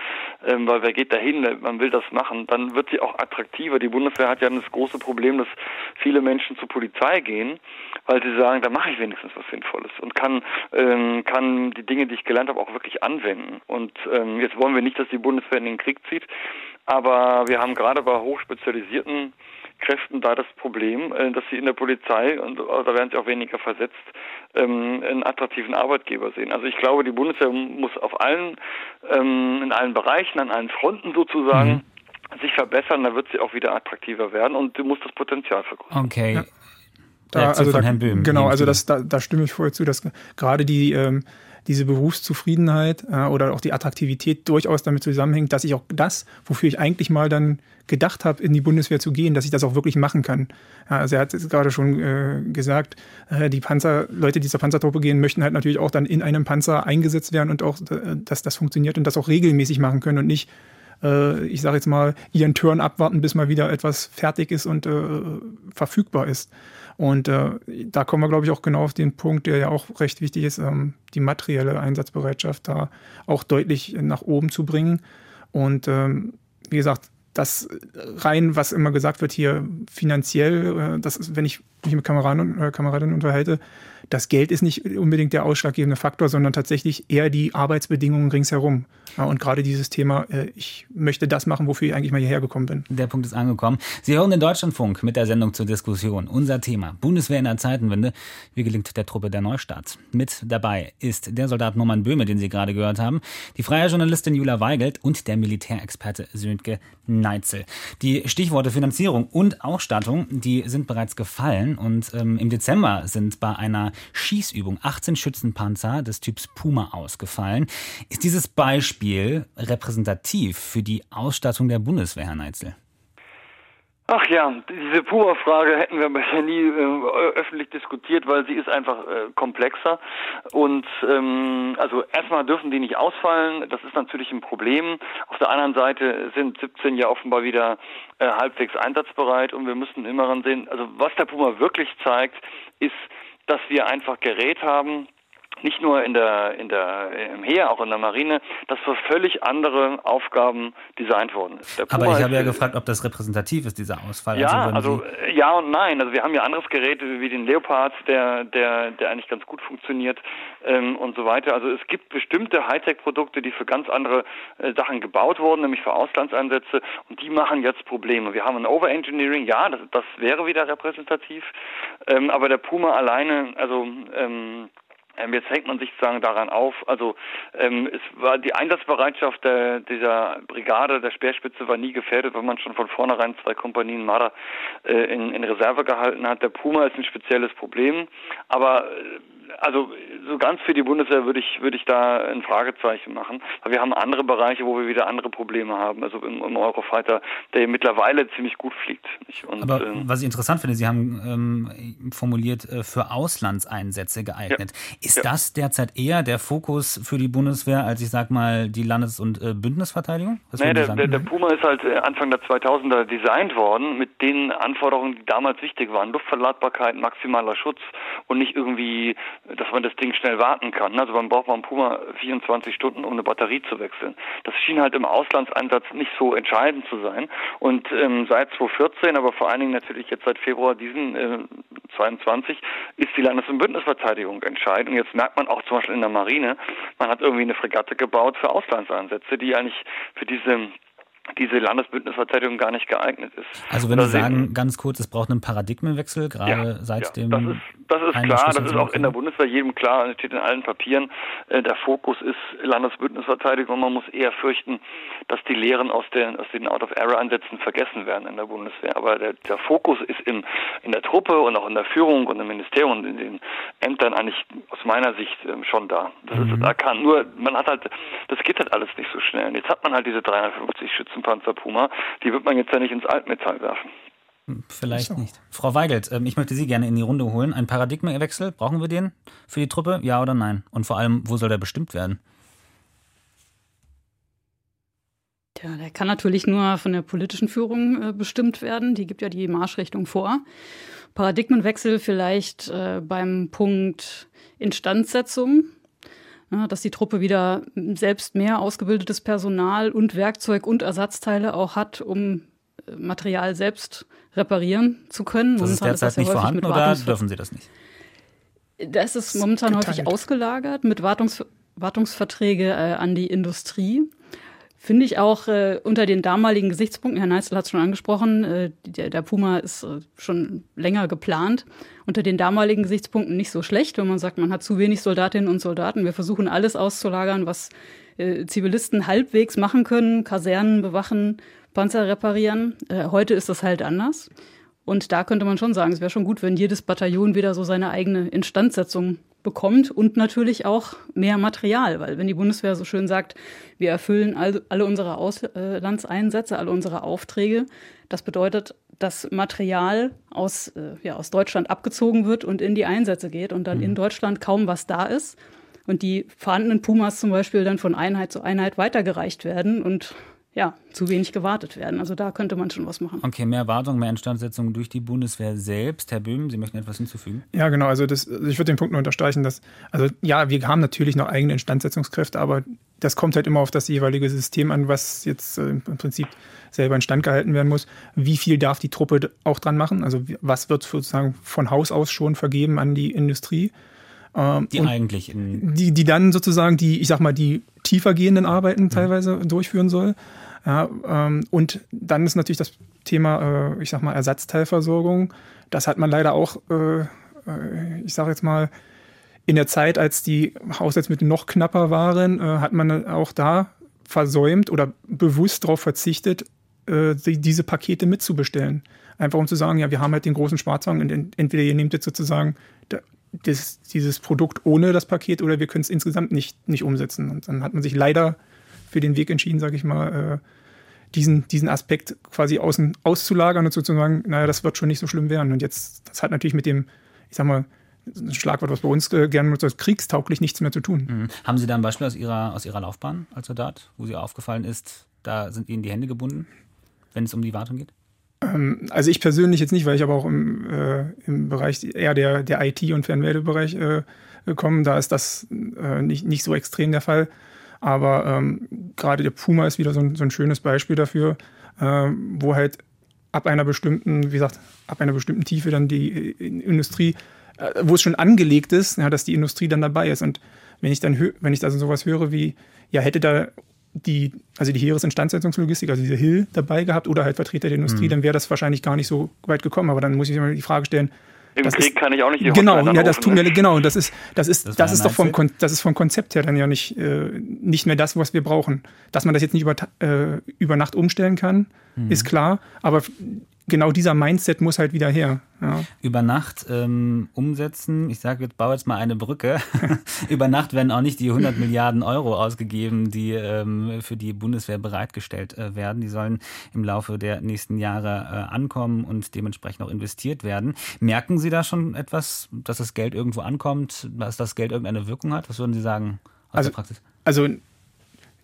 F: ähm, weil wer geht dahin, man will das machen, dann wird sie auch attraktiver. Die Bundeswehr hat ja das große Problem, dass viele Menschen zur Polizei gehen, weil sie sagen, da mache ich wenigstens was Sinnvolles und kann ähm, kann die Dinge, die ich gelernt habe, auch wirklich anwenden. Und ähm, jetzt wollen wir nicht, dass die Bundeswehr in den Krieg zieht, aber wir haben gerade bei hochspezialisierten Kräften da das Problem, äh, dass sie in der Polizei, und da werden sie auch weniger versetzt, ähm, einen attraktiven Arbeitgeber sehen. Also ich glaube, die Bundeswehr muss auf allen, ähm, in allen Bereichen, an allen Fronten sozusagen, mhm. sich verbessern, dann wird sie auch wieder attraktiver werden und du musst das Potenzial vergrößern.
B: Okay. Ja.
D: Da, also da, genau, also das, da, da stimme ich voll zu, dass gerade die ähm, diese Berufszufriedenheit äh, oder auch die Attraktivität durchaus damit zusammenhängt, dass ich auch das, wofür ich eigentlich mal dann gedacht habe, in die Bundeswehr zu gehen, dass ich das auch wirklich machen kann. Ja, also er hat es gerade schon äh, gesagt, äh, die Panzer, Leute, die zur Panzertruppe gehen, möchten halt natürlich auch dann in einem Panzer eingesetzt werden und auch, äh, dass das funktioniert und das auch regelmäßig machen können und nicht äh, ich sage jetzt mal, ihren Turn abwarten, bis mal wieder etwas fertig ist und äh, verfügbar ist. Und äh, da kommen wir, glaube ich, auch genau auf den Punkt, der ja auch recht wichtig ist, ähm, die materielle Einsatzbereitschaft da auch deutlich nach oben zu bringen. Und ähm, wie gesagt, das rein, was immer gesagt wird hier finanziell, äh, das ist, wenn ich mich mit Kameraden und äh, Kameradinnen unterhalte, das Geld ist nicht unbedingt der ausschlaggebende Faktor, sondern tatsächlich eher die Arbeitsbedingungen ringsherum. Und gerade dieses Thema, äh, ich möchte das machen, wofür ich eigentlich mal hierher gekommen bin.
B: Der Punkt ist angekommen. Sie hören den Deutschlandfunk mit der Sendung zur Diskussion. Unser Thema Bundeswehr in der Zeitenwende. Wie gelingt der Truppe der Neustart? Mit dabei ist der Soldat Norman Böhme, den Sie gerade gehört haben, die freie Journalistin Jula Weigelt und der Militärexperte Sönke Neitzel. Die Stichworte Finanzierung und Ausstattung, die sind bereits gefallen und ähm, im Dezember sind bei einer Schießübung 18 Schützenpanzer des Typs Puma ausgefallen. Ist dieses Beispiel repräsentativ für die Ausstattung der Bundeswehr, Herr Neitzel?
F: Ach ja, diese Puma-Frage hätten wir bisher nie äh, öffentlich diskutiert, weil sie ist einfach äh, komplexer. Und ähm, also erstmal dürfen die nicht ausfallen, das ist natürlich ein Problem. Auf der anderen Seite sind 17 ja offenbar wieder äh, halbwegs einsatzbereit und wir müssen immer sehen, also was der Puma wirklich zeigt, ist, dass wir einfach Gerät haben, nicht nur in der, in der, im Heer, auch in der Marine, das für völlig andere Aufgaben designt worden ist.
B: Aber ich habe ja gefragt, ob das repräsentativ ist, dieser Ausfall.
F: Ja, also, also ja und nein. Also wir haben ja anderes Gerät wie den Leopard, der, der, der eigentlich ganz gut funktioniert ähm, und so weiter. Also es gibt bestimmte Hightech-Produkte, die für ganz andere äh, Sachen gebaut wurden, nämlich für Auslandseinsätze und die machen jetzt Probleme. Wir haben ein Overengineering, ja, das, das wäre wieder repräsentativ, ähm, aber der Puma alleine, also ähm, ähm, jetzt hängt man sich sozusagen daran auf. Also ähm, es war die Einsatzbereitschaft der, dieser Brigade der Speerspitze war nie gefährdet, weil man schon von vornherein zwei Kompanien Marder äh, in, in Reserve gehalten hat. Der Puma ist ein spezielles Problem, aber äh, also so ganz für die Bundeswehr würde ich würde ich da ein Fragezeichen machen. Weil wir haben andere Bereiche, wo wir wieder andere Probleme haben. Also im, im Eurofighter, der mittlerweile ziemlich gut fliegt.
B: Und, Aber ähm, was ich interessant finde, Sie haben ähm, formuliert äh, für Auslandseinsätze geeignet. Ja. Ist ja. das derzeit eher der Fokus für die Bundeswehr als ich sag mal die Landes- und äh, Bündnisverteidigung?
F: Nee, der, der, der, Puma ist halt äh, Anfang der 2000er designt worden mit den Anforderungen, die damals wichtig waren: Luftverladbarkeit, maximaler Schutz und nicht irgendwie dass man das Ding schnell warten kann. Also man braucht beim Puma 24 Stunden, um eine Batterie zu wechseln. Das schien halt im Auslandseinsatz nicht so entscheidend zu sein. Und ähm, seit 2014, aber vor allen Dingen natürlich jetzt seit Februar diesen äh, 22, ist die Landes- und Bündnisverteidigung entscheidend. Und jetzt merkt man auch zum Beispiel in der Marine, man hat irgendwie eine Fregatte gebaut für Auslandseinsätze, die eigentlich für diese diese Landesbündnisverteidigung gar nicht geeignet ist.
B: Also wenn Sie sagen, ganz kurz, es braucht einen Paradigmenwechsel, gerade ja, seit ja, dem...
F: Das ist, das ist klar, das ist auch in der Bundeswehr jedem klar, das steht in allen Papieren, äh, der Fokus ist Landesbündnisverteidigung und man muss eher fürchten, dass die Lehren aus den, aus den Out-of-Error-Ansätzen vergessen werden in der Bundeswehr. Aber der, der Fokus ist im, in der Truppe und auch in der Führung und im Ministerium und in den Ämtern eigentlich aus meiner Sicht ähm, schon da. Das mhm. ist, da kann nur, man hat halt, das geht halt alles nicht so schnell. Und jetzt hat man halt diese 350 Schützen Panzer Puma, die wird man jetzt ja nicht ins Altmetall werfen.
B: Hm, vielleicht so. nicht. Frau Weigelt, ähm, ich möchte Sie gerne in die Runde holen. Ein Paradigmenwechsel, brauchen wir den für die Truppe? Ja oder nein? Und vor allem, wo soll der bestimmt werden?
E: Ja, der kann natürlich nur von der politischen Führung äh, bestimmt werden. Die gibt ja die Marschrichtung vor. Paradigmenwechsel vielleicht äh, beim Punkt Instandsetzung dass die Truppe wieder selbst mehr ausgebildetes Personal und Werkzeug und Ersatzteile auch hat, um äh, Material selbst reparieren zu können.
B: Das ist derzeit das ja nicht vorhanden oder dürfen Sie das nicht?
E: Das ist momentan häufig ausgelagert mit Wartungs Wartungsverträge äh, an die Industrie. Finde ich auch äh, unter den damaligen Gesichtspunkten, Herr Neisel hat es schon angesprochen, äh, der, der, Puma ist äh, schon länger geplant, unter den damaligen Gesichtspunkten nicht so schlecht, wenn man sagt, man hat zu wenig Soldatinnen und Soldaten. Wir versuchen alles auszulagern, was äh, Zivilisten halbwegs machen können, Kasernen bewachen, Panzer reparieren. Äh, heute ist das halt anders. Und da könnte man schon sagen, es wäre schon gut, wenn jedes Bataillon wieder so seine eigene Instandsetzung bekommt und natürlich auch mehr Material, weil wenn die Bundeswehr so schön sagt, wir erfüllen all, alle unsere Auslandseinsätze, alle unsere Aufträge, das bedeutet, dass Material aus, äh, ja, aus Deutschland abgezogen wird und in die Einsätze geht und dann mhm. in Deutschland kaum was da ist und die vorhandenen Pumas zum Beispiel dann von Einheit zu Einheit weitergereicht werden und ja, zu wenig gewartet werden. Also da könnte man schon was machen.
B: Okay, mehr Wartung, mehr Instandsetzung durch die Bundeswehr selbst. Herr Böhm, Sie möchten etwas hinzufügen?
D: Ja, genau. Also das, ich würde den Punkt nur unterstreichen, dass, also ja, wir haben natürlich noch eigene Instandsetzungskräfte, aber das kommt halt immer auf das jeweilige System an, was jetzt äh, im Prinzip selber instand gehalten werden muss. Wie viel darf die Truppe auch dran machen? Also was wird sozusagen von Haus aus schon vergeben an die Industrie?
B: Ähm, die eigentlich in
D: die, die dann sozusagen die, ich sag mal, die tiefer gehenden Arbeiten mhm. teilweise mhm. durchführen soll. Ja, ähm, und dann ist natürlich das Thema, äh, ich sag mal, Ersatzteilversorgung. Das hat man leider auch, äh, äh ich sage jetzt mal, in der Zeit, als die Haushaltsmittel noch knapper waren, äh, hat man auch da versäumt oder bewusst darauf verzichtet, äh, die, diese Pakete mitzubestellen. Einfach um zu sagen, ja, wir haben halt den großen Sparzwang und entweder ihr nehmt jetzt sozusagen das, dieses Produkt ohne das Paket oder wir können es insgesamt nicht, nicht umsetzen. Und dann hat man sich leider für den Weg entschieden, sage ich mal, äh, diesen, diesen Aspekt quasi außen auszulagern und sozusagen, naja, das wird schon nicht so schlimm werden. Und jetzt, das hat natürlich mit dem, ich sag mal, ein Schlagwort, was bei uns äh, gerne benutzt wird, kriegstauglich nichts mehr zu tun.
B: Mhm. Haben Sie da ein Beispiel aus Ihrer, aus Ihrer Laufbahn als Soldat, wo Sie aufgefallen ist, da sind Ihnen die Hände gebunden, wenn es um die Wartung geht?
D: Ähm, also ich persönlich jetzt nicht, weil ich aber auch im, äh, im Bereich eher der, der IT- und Fernmeldebereich äh, komme. Da ist das äh, nicht, nicht so extrem der Fall. Aber ähm, gerade der Puma ist wieder so ein, so ein schönes Beispiel dafür, äh, wo halt ab einer bestimmten, wie gesagt, ab einer bestimmten Tiefe dann die äh, Industrie, äh, wo es schon angelegt ist, ja, dass die Industrie dann dabei ist. Und wenn ich dann, wenn ich da sowas höre wie, ja, hätte da die, also die Heeresinstandsetzungslogistik, also diese Hill dabei gehabt oder halt Vertreter der Industrie, mhm. dann wäre das wahrscheinlich gar nicht so weit gekommen. Aber dann muss ich mir die Frage stellen,
F: im das Krieg ist, kann ich auch nicht die
D: Genau, ja, das tun wir, genau, das ist, das ist, das, das ist doch vom, das ist vom Konzept her dann ja nicht, äh, nicht mehr das, was wir brauchen. Dass man das jetzt nicht über, äh, über Nacht umstellen kann, mhm. ist klar, aber genau dieser Mindset muss halt wieder her. Ja.
B: Über Nacht ähm, umsetzen, ich sage, jetzt baue jetzt mal eine Brücke. Über Nacht werden auch nicht die 100 Milliarden Euro ausgegeben, die ähm, für die Bundeswehr bereitgestellt äh, werden. Die sollen im Laufe der nächsten Jahre äh, ankommen und dementsprechend auch investiert werden. Merken Sie da schon etwas, dass das Geld irgendwo ankommt, dass das Geld irgendeine Wirkung hat? Was würden Sie sagen
D: aus also, der Praxis? Also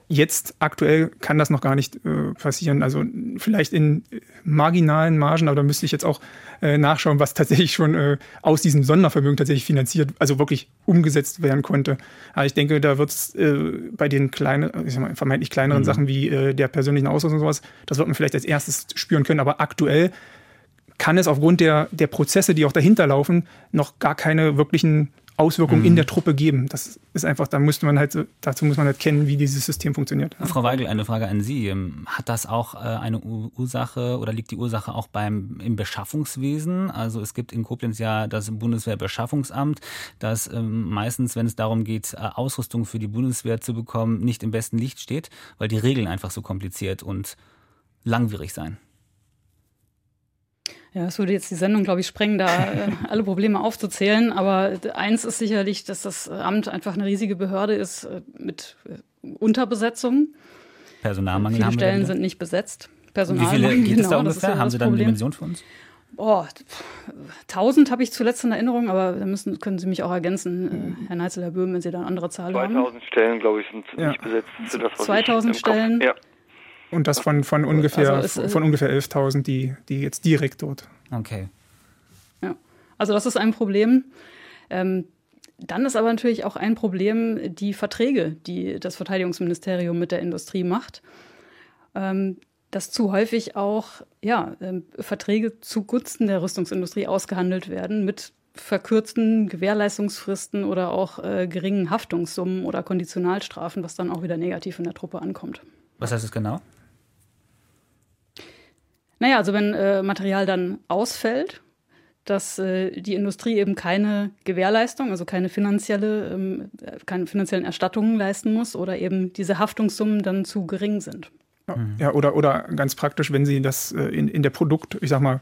D: Jetzt aktuell kann das noch gar nicht äh, passieren. Also vielleicht in marginalen Margen, aber da müsste ich jetzt auch äh, nachschauen, was tatsächlich schon äh, aus diesem Sondervermögen tatsächlich finanziert, also wirklich umgesetzt werden konnte. Aber ich denke, da wird es äh, bei den kleinen, mal, vermeintlich kleineren mhm. Sachen wie äh, der persönlichen Ausrüstung und sowas, das wird man vielleicht als erstes spüren können. Aber aktuell kann es aufgrund der, der Prozesse, die auch dahinter laufen, noch gar keine wirklichen Auswirkungen mhm. in der Truppe geben. Das ist einfach, da müsste man halt, dazu muss man halt kennen, wie dieses System funktioniert.
B: Frau Weigel, eine Frage an Sie. Ähm, hat das auch äh, eine Ursache oder liegt die Ursache auch beim im Beschaffungswesen? Also es gibt in Koblenz ja das Bundeswehrbeschaffungsamt, das ähm, meistens, wenn es darum geht, äh, Ausrüstung für die Bundeswehr zu bekommen, nicht im besten Licht steht, weil die Regeln einfach so kompliziert und langwierig sein.
E: Ja, es würde jetzt die Sendung, glaube ich, sprengen, da äh, alle Probleme aufzuzählen. Aber eins ist sicherlich, dass das Amt einfach eine riesige Behörde ist äh, mit äh, Unterbesetzung.
B: Personalmangel
E: Viele haben Stellen wir sind nicht besetzt.
B: Personalmangel, Wie viele geht genau, es da ungefähr? Ja haben Sie da eine Dimension für uns?
E: Boah, 1000 habe ich zuletzt in Erinnerung, aber da müssen, können Sie mich auch ergänzen, Herr Neitzel, Herr Böhm, wenn Sie da eine andere Zahl 2000
F: haben. 2000 Stellen, glaube ich, sind ja. nicht besetzt.
E: Das, 2000 Stellen. Ja.
D: Und das von, von ungefähr, also von ungefähr 11.000, die, die jetzt direkt dort.
B: Okay.
E: Ja, also das ist ein Problem. Ähm, dann ist aber natürlich auch ein Problem die Verträge, die das Verteidigungsministerium mit der Industrie macht. Ähm, dass zu häufig auch ja, ähm, Verträge zugunsten der Rüstungsindustrie ausgehandelt werden mit verkürzten Gewährleistungsfristen oder auch äh, geringen Haftungssummen oder Konditionalstrafen, was dann auch wieder negativ in der Truppe ankommt.
B: Was heißt das genau?
E: Naja, also wenn äh, Material dann ausfällt, dass äh, die Industrie eben keine Gewährleistung, also keine finanzielle, ähm, keine finanziellen Erstattungen leisten muss oder eben diese Haftungssummen dann zu gering sind.
D: Ja, oder, oder ganz praktisch, wenn sie das äh, in, in der Produkt, ich sag mal,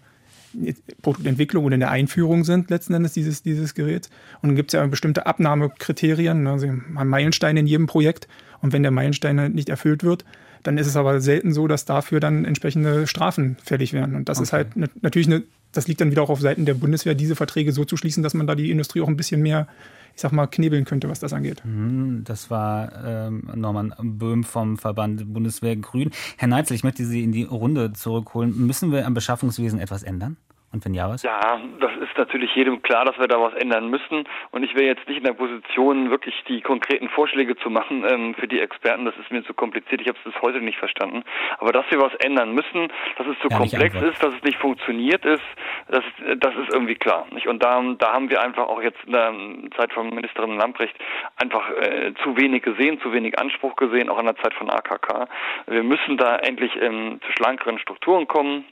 D: Produktentwicklung oder in der Einführung sind, letzten Endes dieses, dieses Geräts. Und dann gibt es ja bestimmte Abnahmekriterien, ne, also ein Meilenstein in jedem Projekt. Und wenn der Meilenstein halt nicht erfüllt wird, dann ist es aber selten so, dass dafür dann entsprechende Strafen fällig werden. Und das okay. ist halt ne, natürlich eine, das liegt dann wieder auch auf Seiten der Bundeswehr, diese Verträge so zu schließen, dass man da die Industrie auch ein bisschen mehr, ich sag mal, knebeln könnte, was das angeht.
B: Mhm, das war ähm, Norman Böhm vom Verband Bundeswehr Grün. Herr Neitzel, ich möchte Sie in die Runde zurückholen. Müssen wir am Beschaffungswesen etwas ändern? Und wenn ja, was?
F: Ja, das ist natürlich jedem klar, dass wir da was ändern müssen. Und ich wäre jetzt nicht in der Position, wirklich die konkreten Vorschläge zu machen ähm, für die Experten. Das ist mir zu kompliziert. Ich habe es bis heute nicht verstanden. Aber dass wir was ändern müssen, dass es zu ja, komplex ist, dass es nicht funktioniert ist, das, das ist irgendwie klar. Nicht? Und da, da haben wir einfach auch jetzt in der Zeit von Ministerin Lamprecht einfach äh, zu wenig gesehen, zu wenig Anspruch gesehen, auch in der Zeit von AKK. Wir müssen da endlich ähm, zu schlankeren Strukturen kommen.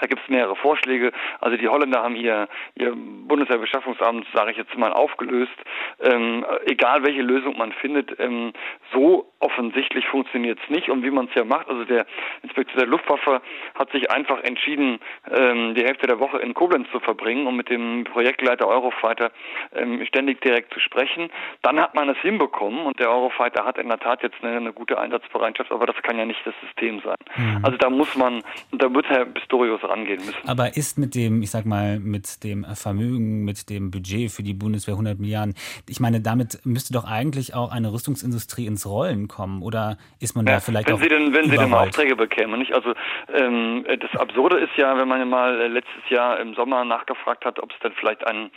F: Da gibt es mehrere Vorschläge. Also die Holländer haben ihr, ihr Bundeswehrbeschaffungsamt, sage ich jetzt mal, aufgelöst. Ähm, egal welche Lösung man findet, ähm, so offensichtlich funktioniert es nicht. Und wie man es ja macht, also der Inspektor der Luftwaffe hat sich einfach entschieden, ähm, die Hälfte der Woche in Koblenz zu verbringen, um mit dem Projektleiter Eurofighter ähm, ständig direkt zu sprechen. Dann hat man es hinbekommen und der Eurofighter hat in der Tat jetzt eine, eine gute Einsatzbereitschaft, aber das kann ja nicht das System sein. Mhm. Also da muss man, da wird Herr Pistorius rangehen müssen.
B: Aber ist mit dem, ich sag mal, mit dem Vermögen, mit dem Budget für die Bundeswehr 100 Milliarden, ich meine, damit müsste doch eigentlich auch eine Rüstungsindustrie ins Rollen kommen oder ist man ja, da vielleicht
F: wenn
B: auch
F: Sie denn, Wenn Sie denn Aufträge bekämen, nicht? Also ähm, das Absurde ist ja, wenn man mal letztes Jahr im Sommer nachgefragt hat, ob es denn vielleicht einen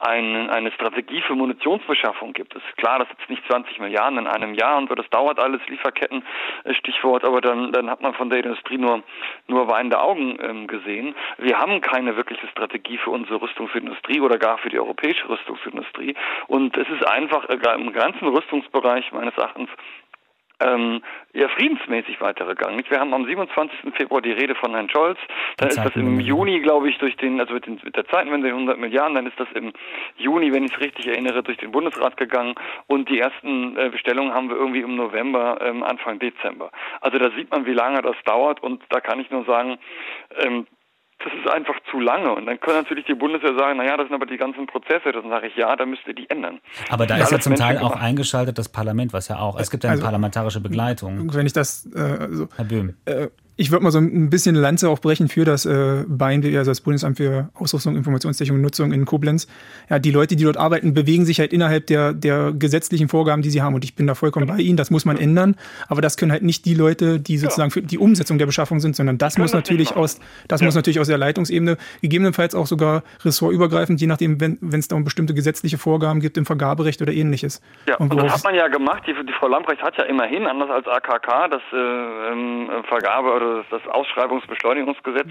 F: ein, eine Strategie für Munitionsbeschaffung gibt. Es ist klar, das jetzt nicht 20 Milliarden in einem Jahr und so, das dauert alles, Lieferketten, äh, Stichwort, aber dann, dann hat man von der Industrie nur, nur weinende Augen ähm, gesehen. Wir haben keine wirkliche Strategie für unsere Rüstungsindustrie oder gar für die europäische Rüstungsindustrie und es ist einfach äh, im ganzen Rüstungsbereich meines Erachtens ähm, ja friedensmäßig weitergegangen. Wir haben am 27. Februar die Rede von Herrn Scholz. Dann ist das im Juni, glaube ich, durch den, also mit, den, mit der Zeitenwende 100 Milliarden, dann ist das im Juni, wenn ich es richtig erinnere, durch den Bundesrat gegangen und die ersten äh, Bestellungen haben wir irgendwie im November, ähm, Anfang Dezember. Also da sieht man, wie lange das dauert und da kann ich nur sagen, ähm, das ist einfach zu lange. Und dann können natürlich die Bundeswehr sagen, naja, das sind aber die ganzen Prozesse. Dann sage ich, ja, da müsst ihr die ändern.
B: Aber da ist ja zum Teil auch eingeschaltet das Parlament, was ja auch, es gibt ja eine also, parlamentarische Begleitung.
D: Wenn ich das, äh, also, Herr Böhm. Äh, ich würde mal so ein bisschen Lanze auch brechen für das äh, BAIND, also das Bundesamt für Ausrüstung, Informationstechnik und Nutzung in Koblenz. Ja, die Leute, die dort arbeiten, bewegen sich halt innerhalb der, der gesetzlichen Vorgaben, die sie haben. Und ich bin da vollkommen bei Ihnen, das muss man ändern. Aber das können halt nicht die Leute, die sozusagen für die Umsetzung der Beschaffung sind, sondern das muss natürlich aus, das ja. muss natürlich aus der Leitungsebene, gegebenenfalls auch sogar ressortübergreifend, je nachdem, wenn es da um bestimmte gesetzliche Vorgaben gibt im Vergaberecht oder ähnliches.
F: Ja, und, und das hat man ja gemacht. Die, die Frau Lamprecht hat ja immerhin, anders als AKK, das äh, ähm, Vergabe oder das Ausschreibungsbeschleunigungsgesetz,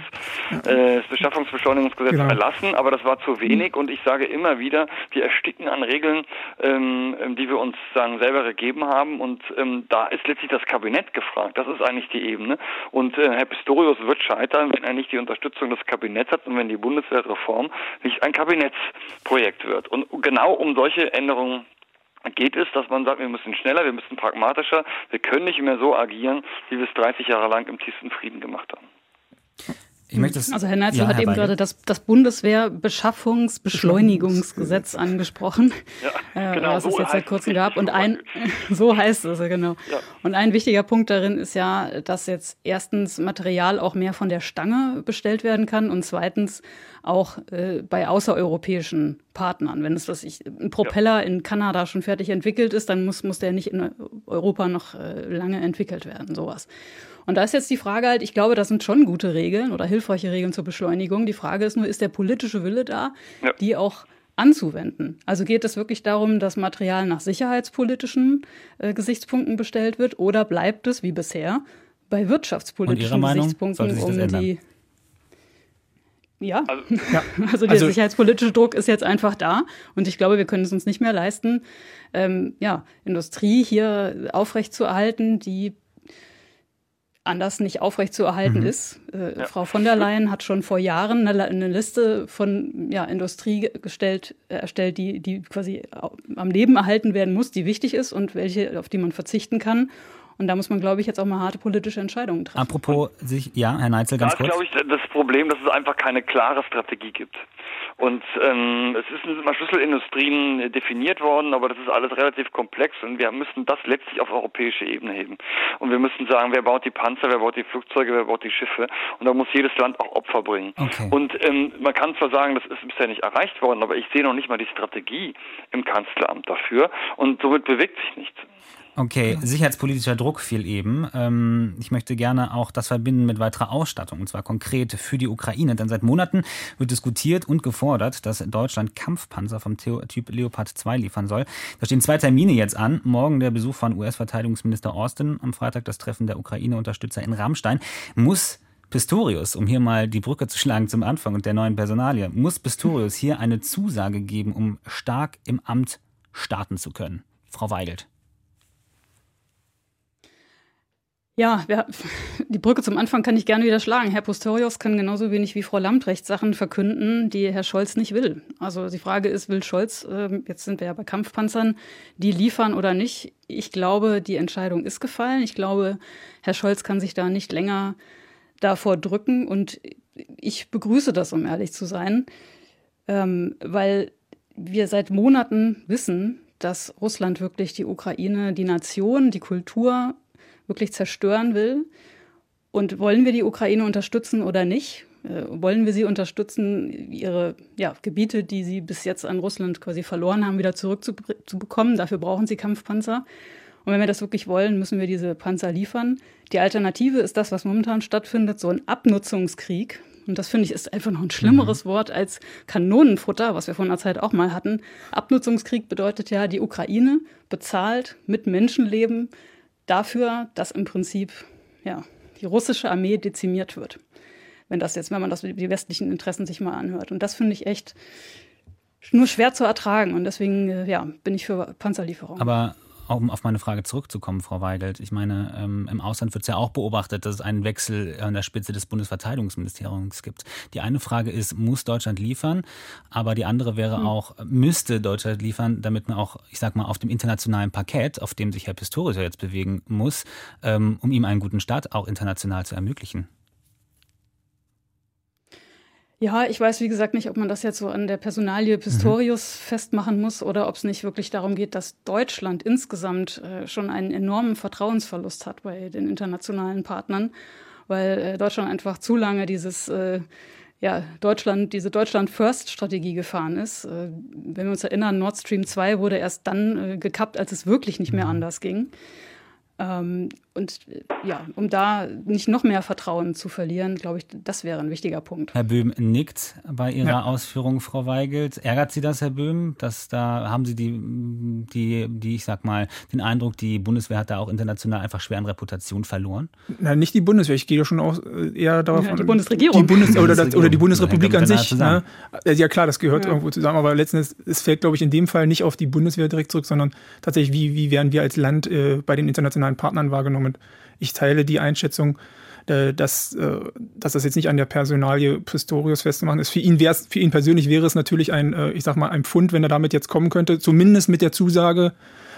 F: äh, das Beschaffungsbeschleunigungsgesetz genau. erlassen, aber das war zu wenig und ich sage immer wieder, wir ersticken an Regeln, ähm, die wir uns sagen selber gegeben haben und ähm, da ist letztlich das Kabinett gefragt. Das ist eigentlich die Ebene und äh, Herr Pistorius wird scheitern, wenn er nicht die Unterstützung des Kabinetts hat und wenn die Bundeswehrreform nicht ein Kabinettsprojekt wird. Und genau um solche Änderungen geht es, dass man sagt, wir müssen schneller, wir müssen pragmatischer, wir können nicht mehr so agieren, wie wir es 30 Jahre lang im tiefsten Frieden gemacht haben.
E: Das, also Herr Neitzel ja, hat Herr eben gerade das, das Bundeswehr-Beschaffungsbeschleunigungsgesetz angesprochen, ja, äh, genau, was so es jetzt seit kurzem gab. Und ein, so heißt es, genau. Ja. Und ein wichtiger Punkt darin ist ja, dass jetzt erstens Material auch mehr von der Stange bestellt werden kann und zweitens auch äh, bei außereuropäischen Partnern. Wenn es was ich, ein Propeller in Kanada schon fertig entwickelt ist, dann muss, muss der nicht in Europa noch äh, lange entwickelt werden, sowas. Und da ist jetzt die Frage halt, ich glaube, das sind schon gute Regeln oder hilfreiche Regeln zur Beschleunigung. Die Frage ist nur, ist der politische Wille da, ja. die auch anzuwenden? Also geht es wirklich darum, dass Material nach sicherheitspolitischen äh, Gesichtspunkten bestellt wird oder bleibt es wie bisher bei wirtschaftspolitischen Gesichtspunkten um die ja, also, ja. also der also, sicherheitspolitische Druck ist jetzt einfach da und ich glaube, wir können es uns nicht mehr leisten, ähm, ja, Industrie hier aufrechtzuerhalten, die anders nicht aufrechtzuerhalten mhm. ist. Äh, ja. Frau von der Leyen hat schon vor Jahren eine, eine Liste von ja, Industrie gestellt, äh, erstellt, die, die quasi am Leben erhalten werden muss, die wichtig ist und welche, auf die man verzichten kann. Und da muss man, glaube ich, jetzt auch mal harte politische Entscheidungen treffen.
B: Apropos sich, ja, Herr Neitzel, ganz
F: da kurz. Da ist, glaube ich, das Problem, dass es einfach keine klare Strategie gibt. Und ähm, es ist mal Schlüsselindustrien definiert worden, aber das ist alles relativ komplex und wir müssen das letztlich auf europäische Ebene heben. Und wir müssen sagen, wer baut die Panzer, wer baut die Flugzeuge, wer baut die Schiffe. Und da muss jedes Land auch Opfer bringen. Okay. Und ähm, man kann zwar sagen, das ist bisher nicht erreicht worden, aber ich sehe noch nicht mal die Strategie im Kanzleramt dafür und somit bewegt sich nichts.
B: Okay, sicherheitspolitischer Druck fiel eben. Ähm, ich möchte gerne auch das verbinden mit weiterer Ausstattung, und zwar konkret für die Ukraine. Denn seit Monaten wird diskutiert und gefordert, dass Deutschland Kampfpanzer vom Typ Leopard 2 liefern soll. Da stehen zwei Termine jetzt an. Morgen der Besuch von US-Verteidigungsminister Austin, am Freitag das Treffen der Ukraine-Unterstützer in Rammstein. Muss Pistorius, um hier mal die Brücke zu schlagen zum Anfang und der neuen Personalie, muss Pistorius hier eine Zusage geben, um stark im Amt starten zu können? Frau Weigelt.
E: Ja, wir, die Brücke zum Anfang kann ich gerne wieder schlagen. Herr Pistorius kann genauso wenig wie Frau Lamprecht Sachen verkünden, die Herr Scholz nicht will. Also die Frage ist, will Scholz, äh, jetzt sind wir ja bei Kampfpanzern, die liefern oder nicht? Ich glaube, die Entscheidung ist gefallen. Ich glaube, Herr Scholz kann sich da nicht länger davor drücken und ich begrüße das, um ehrlich zu sein, ähm, weil wir seit Monaten wissen, dass Russland wirklich die Ukraine, die Nation, die Kultur wirklich zerstören will. Und wollen wir die Ukraine unterstützen oder nicht? Äh, wollen wir sie unterstützen, ihre ja, Gebiete, die sie bis jetzt an Russland quasi verloren haben, wieder zurückzubekommen? Dafür brauchen sie Kampfpanzer. Und wenn wir das wirklich wollen, müssen wir diese Panzer liefern. Die Alternative ist das, was momentan stattfindet, so ein Abnutzungskrieg. Und das finde ich ist einfach noch ein schlimmeres mhm. Wort als Kanonenfutter, was wir vor einer Zeit auch mal hatten. Abnutzungskrieg bedeutet ja, die Ukraine bezahlt mit Menschenleben dafür, dass im Prinzip ja, die russische Armee dezimiert wird. Wenn das jetzt, wenn man das die westlichen Interessen sich mal anhört. Und das finde ich echt nur schwer zu ertragen. Und deswegen äh, ja, bin ich für Panzerlieferungen.
B: Aber um auf meine Frage zurückzukommen, Frau Weigelt, ich meine, ähm, im Ausland wird es ja auch beobachtet, dass es einen Wechsel an der Spitze des Bundesverteidigungsministeriums gibt. Die eine Frage ist, muss Deutschland liefern? Aber die andere wäre hm. auch, müsste Deutschland liefern, damit man auch, ich sag mal, auf dem internationalen Parkett, auf dem sich Herr Pistorius jetzt bewegen muss, ähm, um ihm einen guten Start auch international zu ermöglichen?
E: Ja, ich weiß, wie gesagt, nicht, ob man das jetzt so an der Personalie Pistorius mhm. festmachen muss oder ob es nicht wirklich darum geht, dass Deutschland insgesamt äh, schon einen enormen Vertrauensverlust hat bei den internationalen Partnern, weil äh, Deutschland einfach zu lange dieses äh, ja, Deutschland, diese Deutschland-First-Strategie gefahren ist. Äh, wenn wir uns erinnern, Nord Stream 2 wurde erst dann äh, gekappt, als es wirklich nicht mehr mhm. anders ging. Ähm, und ja, um da nicht noch mehr Vertrauen zu verlieren, glaube ich, das wäre ein wichtiger Punkt.
B: Herr Böhm nickt bei Ihrer ja. Ausführung, Frau Weigelt. Ärgert Sie das, Herr Böhm? Dass da haben Sie die, die, die, ich sag mal, den Eindruck, die Bundeswehr hat da auch international einfach schwer an Reputation verloren?
D: Nein, nicht die Bundeswehr. Ich gehe schon auch äh, eher darauf
E: ja, Die Bundesregierung.
D: Die Bundes oder, das, oder, die Bundesrepublik an sich. Ne? Ja, klar, das gehört ja. irgendwo zusammen. Aber letztendlich, es fällt, glaube ich, in dem Fall nicht auf die Bundeswehr direkt zurück, sondern tatsächlich, wie, wie werden wir als Land äh, bei den internationalen Partnern wahrgenommen? Ich teile die Einschätzung, äh, dass, äh, dass das jetzt nicht an der Personalie Pistorius festzumachen ist. Für ihn, wär's, für ihn persönlich wäre es natürlich ein, äh, ich sag mal, ein Pfund, wenn er damit jetzt kommen könnte, zumindest mit der Zusage,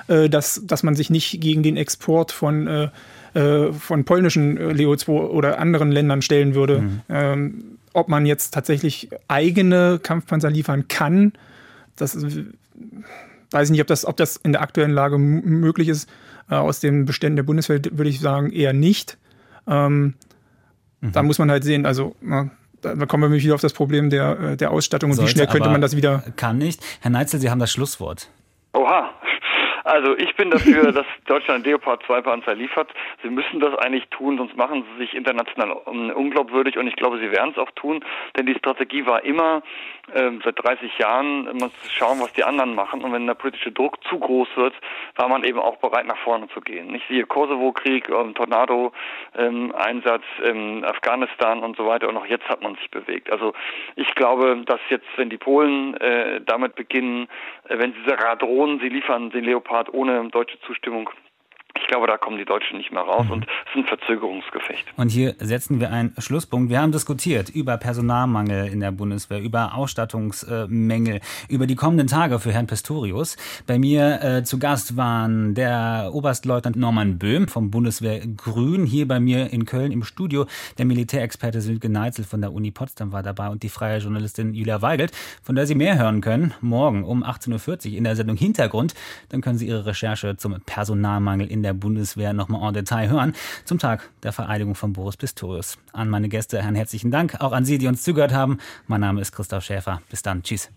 D: dass, dass man sich nicht gegen den Export von, von polnischen Leo 2 oder anderen Ländern stellen würde. Mhm. Ähm, ob man jetzt tatsächlich eigene Kampfpanzer liefern kann, das weiß ich nicht, ob das, ob das in der aktuellen Lage möglich ist. Äh, aus den Beständen der Bundeswehr würde ich sagen eher nicht. Ähm, mhm. Da muss man halt sehen, also na, da kommen wir wieder auf das Problem der, äh, der Ausstattung und Sollte, wie schnell könnte man das wieder.
B: Kann nicht. Herr Neitzel, Sie haben das Schlusswort.
F: Oha, also ich bin dafür, dass Deutschland Leopard 2 Panzer liefert. Sie müssen das eigentlich tun, sonst machen sie sich international unglaubwürdig und ich glaube, sie werden es auch tun, denn die Strategie war immer seit 30 Jahren immer zu schauen, was die anderen machen und wenn der politische Druck zu groß wird, war man eben auch bereit nach vorne zu gehen. Ich sehe Kosovo-Krieg, ähm, Tornado-Einsatz ähm, Afghanistan und so weiter und auch jetzt hat man sich bewegt. Also ich glaube, dass jetzt, wenn die Polen äh, damit beginnen, äh, wenn sie sogar drohen, sie liefern den Leopard ohne deutsche Zustimmung ich glaube, da kommen die Deutschen nicht mehr raus mhm. und es ist ein Verzögerungsgefecht.
B: Und hier setzen wir einen Schlusspunkt. Wir haben diskutiert über Personalmangel in der Bundeswehr, über Ausstattungsmängel, über die kommenden Tage für Herrn Pistorius. Bei mir äh, zu Gast waren der Oberstleutnant Norman Böhm vom Bundeswehr Grün, hier bei mir in Köln im Studio. Der Militärexperte Silke Neitzel von der Uni Potsdam war dabei und die freie Journalistin Julia Weigelt, von der Sie mehr hören können, morgen um 18.40 Uhr in der Sendung Hintergrund. Dann können Sie Ihre Recherche zum Personalmangel in der Bundeswehr nochmal en Detail hören zum Tag der Vereidigung von Boris Pistorius. An meine Gäste Herrn herzlichen Dank, auch an Sie, die uns zugehört haben. Mein Name ist Christoph Schäfer. Bis dann. Tschüss.